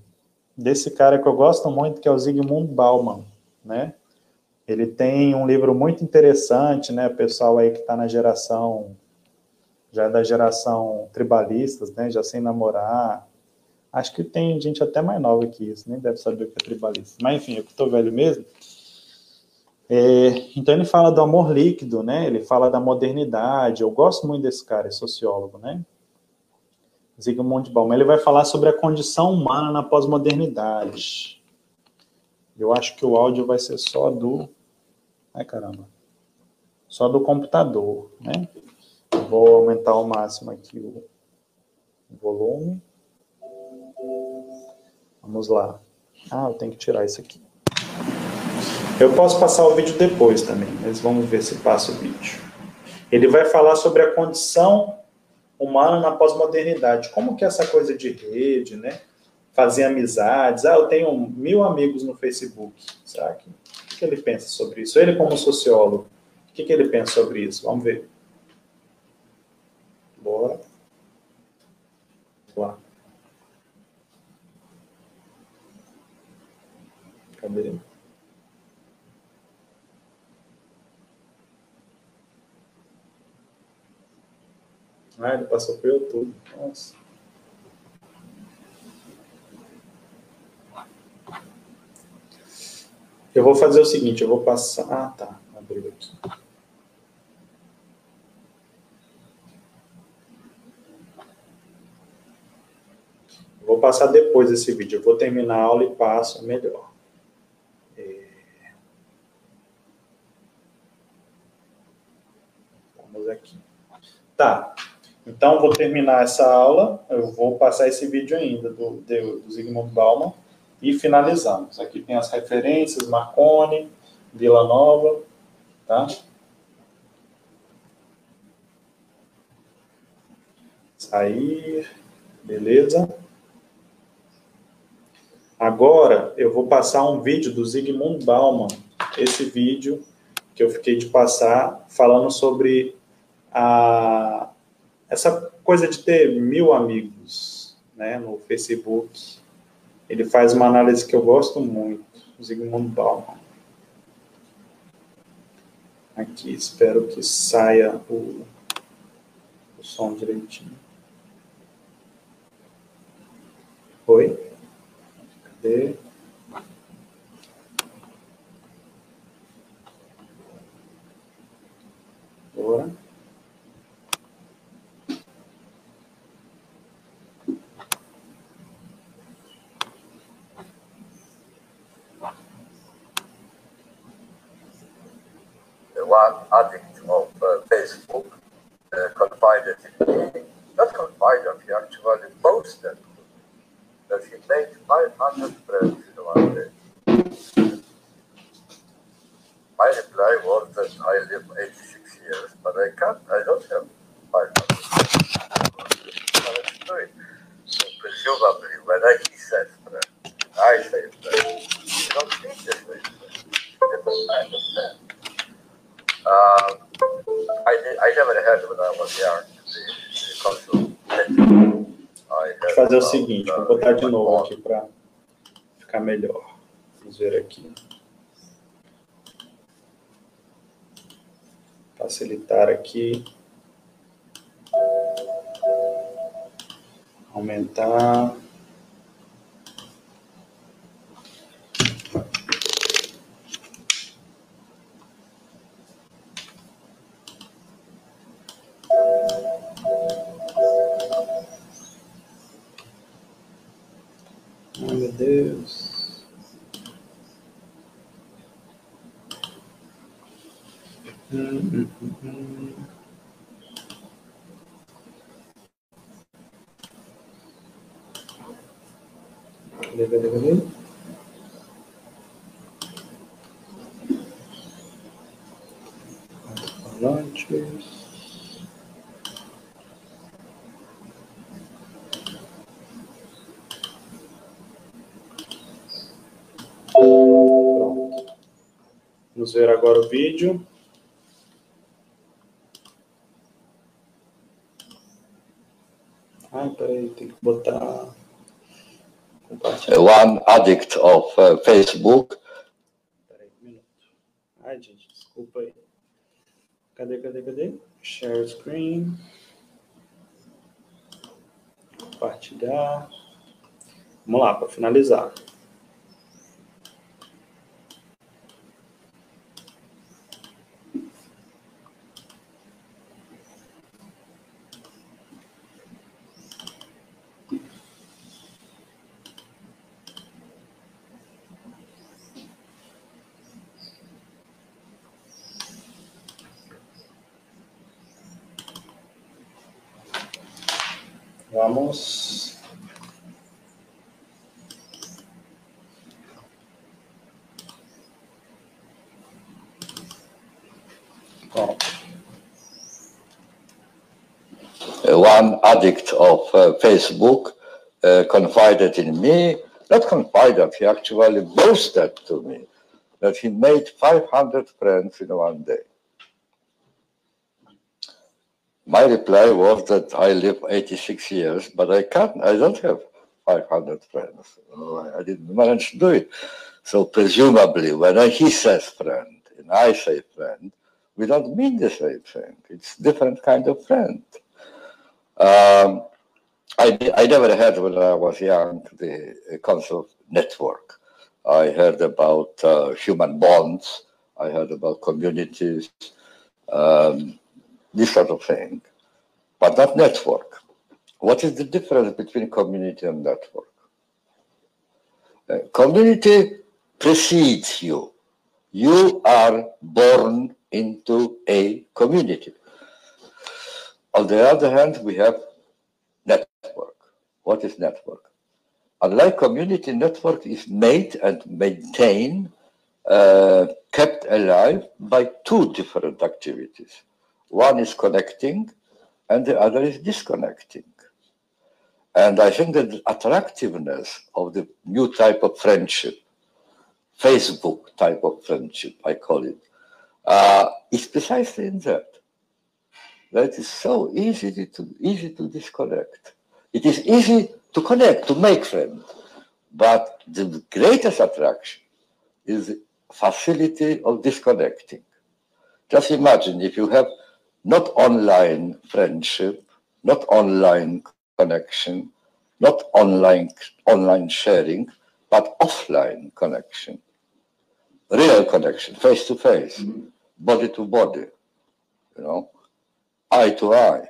desse cara que eu gosto muito, que é o Zygmunt Bauman, né? Ele tem um livro muito interessante, né? Pessoal aí que está na geração, já é da geração tribalistas, né? Já sem namorar. Acho que tem gente até mais nova que isso, nem deve saber o que é tribalista. Mas enfim, eu que estou velho mesmo. É, então ele fala do amor líquido, né? Ele fala da modernidade. Eu gosto muito desse cara, é sociólogo, né? Zygmunt Bauman. Ele vai falar sobre a condição humana na pós-modernidade. Eu acho que o áudio vai ser só do. Ai, caramba. Só do computador, né? Vou aumentar ao máximo aqui o volume. Vamos lá. Ah, eu tenho que tirar isso aqui. Eu posso passar o vídeo depois também, mas vamos ver se passa o vídeo. Ele vai falar sobre a condição humana na pós-modernidade. Como que é essa coisa de rede, né? Fazer amizades. Ah, eu tenho mil amigos no Facebook. Será que, que ele pensa sobre isso? Ele como sociólogo, o que, que ele pensa sobre isso? Vamos ver. Bora. Vamos lá. Cadê? Ah, ele passou por YouTube. Nossa. Eu vou fazer o seguinte, eu vou passar... Ah, tá. Abriu aqui. vou passar depois esse vídeo. Eu vou terminar a aula e passo melhor. É... Vamos aqui. Tá. Então, vou terminar essa aula, eu vou passar esse vídeo ainda do, do, do Zygmunt Bauman e finalizamos. Aqui tem as referências, Marconi, Vila Nova, tá? Sair, beleza? Agora, eu vou passar um vídeo do Zygmunt Bauman, esse vídeo que eu fiquei de passar, falando sobre a essa coisa de ter mil amigos né, no Facebook, ele faz uma análise que eu gosto muito, Zygmunt Bauman. Aqui, espero que saia o, o som direitinho. Oi? Cadê? Bora. One addict of uh, Facebook uh, confided in me, not confided, he actually boasted that he made 500 friends in one day. My reply was that I live 86 years, but I can't, I don't have 500 So presumably, when I, he says friend, I say friend, you don't need this way. Of friend. Uh, I, I never had when I was young the, cultural Vou fazer o seguinte, vou botar de novo aqui para ficar melhor. Vamos ver aqui. Facilitar aqui. Aumentar. Hum, hum, hum? Falantes. Vamos ver agora o vídeo. Ah, peraí, tem que botar. One addict of uh, Facebook. Peraí, um minuto. Ai, gente, desculpa aí. Cadê, cadê, cadê? Share screen. Compartilhar. Vamos lá, para finalizar. Of uh, Facebook uh, confided in me, not confided, he actually boasted to me that he made 500 friends in one day. My reply was that I live 86 years, but I can't, I don't have 500 friends. I didn't manage to do it. So presumably, when he says friend and I say friend, we don't mean the same thing. It's different kind of friend. Um, I, I never heard when I was young the concept network. I heard about uh, human bonds. I heard about communities. Um, this sort of thing, but not network. What is the difference between community and network? Uh, community precedes you. You are born into a community. On the other hand, we have. What is network? Unlike community, network is made and maintained, uh, kept alive by two different activities. One is connecting and the other is disconnecting. And I think that the attractiveness of the new type of friendship, Facebook type of friendship, I call it, uh, is precisely in that. That is so easy to easy to disconnect. It is easy to connect, to make friends, but the greatest attraction is the facility of disconnecting. Just imagine if you have not online friendship, not online connection, not online online sharing, but offline connection, real connection, face to face, mm-hmm. body to body, you know, eye to eye.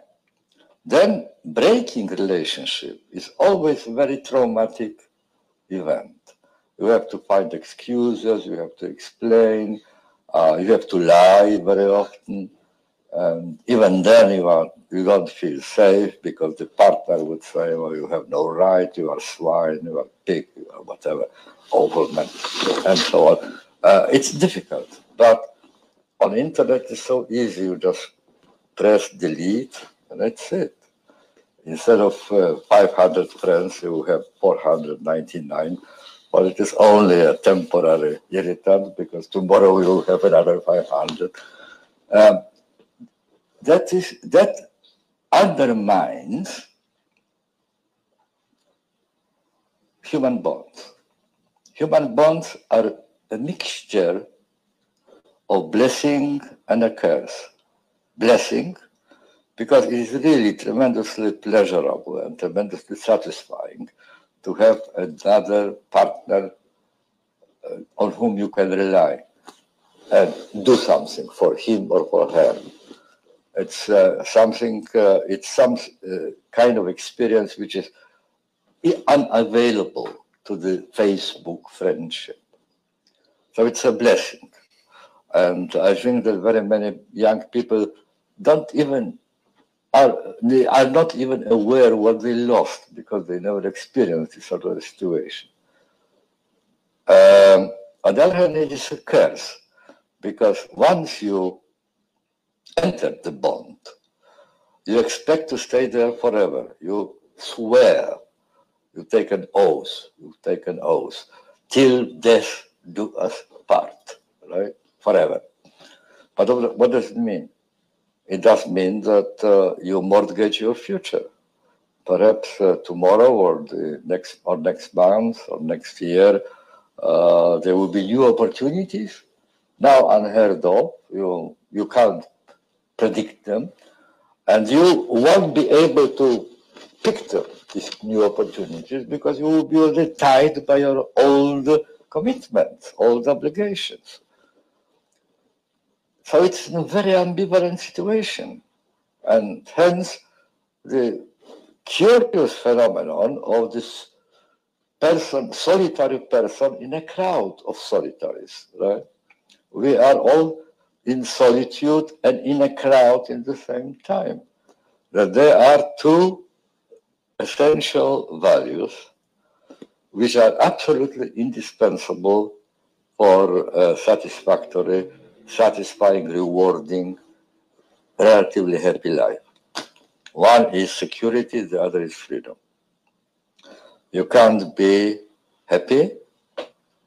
Then breaking relationship is always a very traumatic event. You have to find excuses, you have to explain, uh, you have to lie very often and even then, you, are, you don't feel safe because the partner would say, well, you have no right, you are swine, you are pig, you are whatever, overman, and so on. Uh, it's difficult, but on internet it's so easy. You just press delete, and that's it. Instead of uh, 500 friends, you have 499. But it is only a temporary irritant because tomorrow you will have another 500. Um, that is that undermines human bonds. Human bonds are a mixture of blessing and a curse. Blessing, because it is really tremendously pleasurable and tremendously satisfying to have another partner uh, on whom you can rely and do something for him or for her. It's uh, something, uh, it's some uh, kind of experience which is unavailable to the Facebook friendship. So it's a blessing. And I think that very many young people don't even are they are not even aware what they lost because they never experienced this sort of situation. Um, on the other hand, it is a curse because once you enter the bond, you expect to stay there forever. You swear, you take an oath, you take an oath, till death do us part, right? Forever. But what does it mean? It does mean that uh, you mortgage your future. Perhaps uh, tomorrow or the next or next month or next year, uh, there will be new opportunities now unheard of. You you can't predict them, and you won't be able to picture these new opportunities because you will be already tied by your old commitments, old obligations. So it's a very ambivalent situation. And hence, the curious phenomenon of this person, solitary person in a crowd of solitaries, right? We are all in solitude and in a crowd in the same time. That there are two essential values which are absolutely indispensable for satisfactory, satisfying, rewarding, relatively happy life. One is security, the other is freedom. You can't be happy,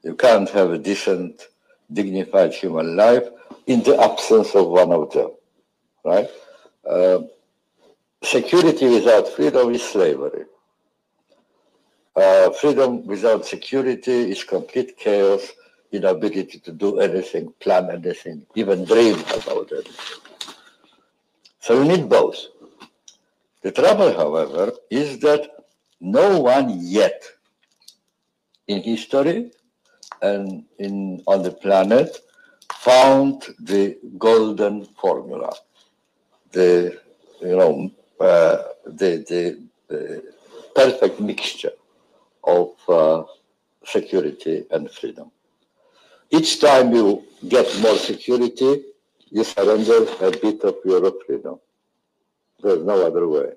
you can't have a decent, dignified human life in the absence of one of them, right? Uh, security without freedom is slavery. Uh, freedom without security is complete chaos, inability to do anything, plan anything, even dream about it. So you need both. The trouble, however, is that no one yet in history and in, on the planet found the golden formula, the, you know, uh, the, the, perfect mixture of uh, security and freedom. Each time you get more security, you surrender a bit of your freedom. There's no other way.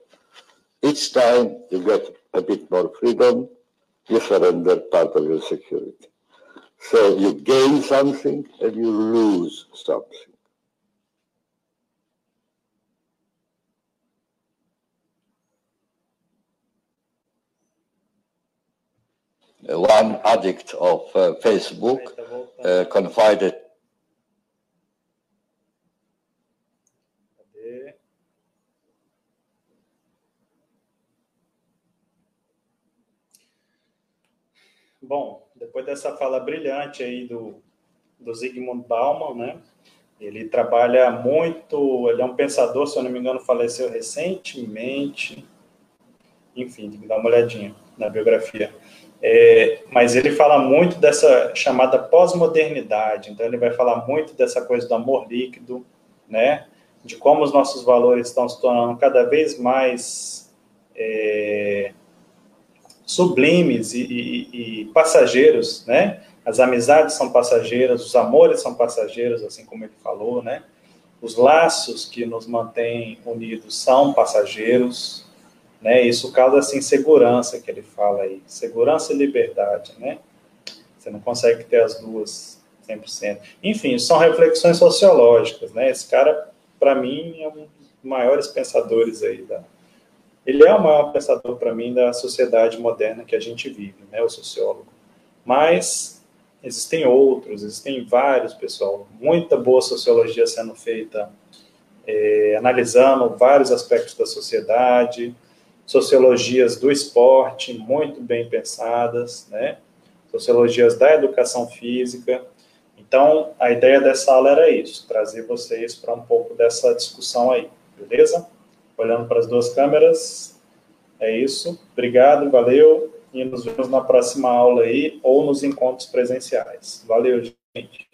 Each time you get a bit more freedom, you surrender part of your security. So you gain something and you lose something. One addict of uh, Facebook uh, confided. Bom, depois dessa fala brilhante aí do, do Zygmunt Bauman, né? Ele trabalha muito, ele é um pensador, se eu não me engano, faleceu recentemente. Enfim, tem que dar uma olhadinha na biografia. É, mas ele fala muito dessa chamada pós-modernidade, então ele vai falar muito dessa coisa do amor líquido, né? De como os nossos valores estão se tornando cada vez mais é, sublimes e, e, e, passageiros, né? As amizades são passageiras, os amores são passageiros, assim como ele falou, né? Os laços que nos mantêm unidos são passageiros, né? Isso causa essa insegurança que ele fala aí, segurança e liberdade, né? Você não consegue ter as duas 100%. Enfim, são reflexões sociológicas, né? Esse cara, para mim, é um dos maiores pensadores aí da... Ele é o maior pensador, para mim, da sociedade moderna que a gente vive, né? O sociólogo. Mas existem outros, existem vários, pessoal. Muita boa sociologia sendo feita, é, analisando vários aspectos da sociedade, sociologias do esporte muito bem pensadas, né? Sociologias da educação física. Então, a ideia dessa aula era isso, trazer vocês para um pouco dessa discussão aí, beleza? olhando para as duas câmeras. É isso. Obrigado, valeu. E nos vemos na próxima aula aí ou nos encontros presenciais. Valeu, gente.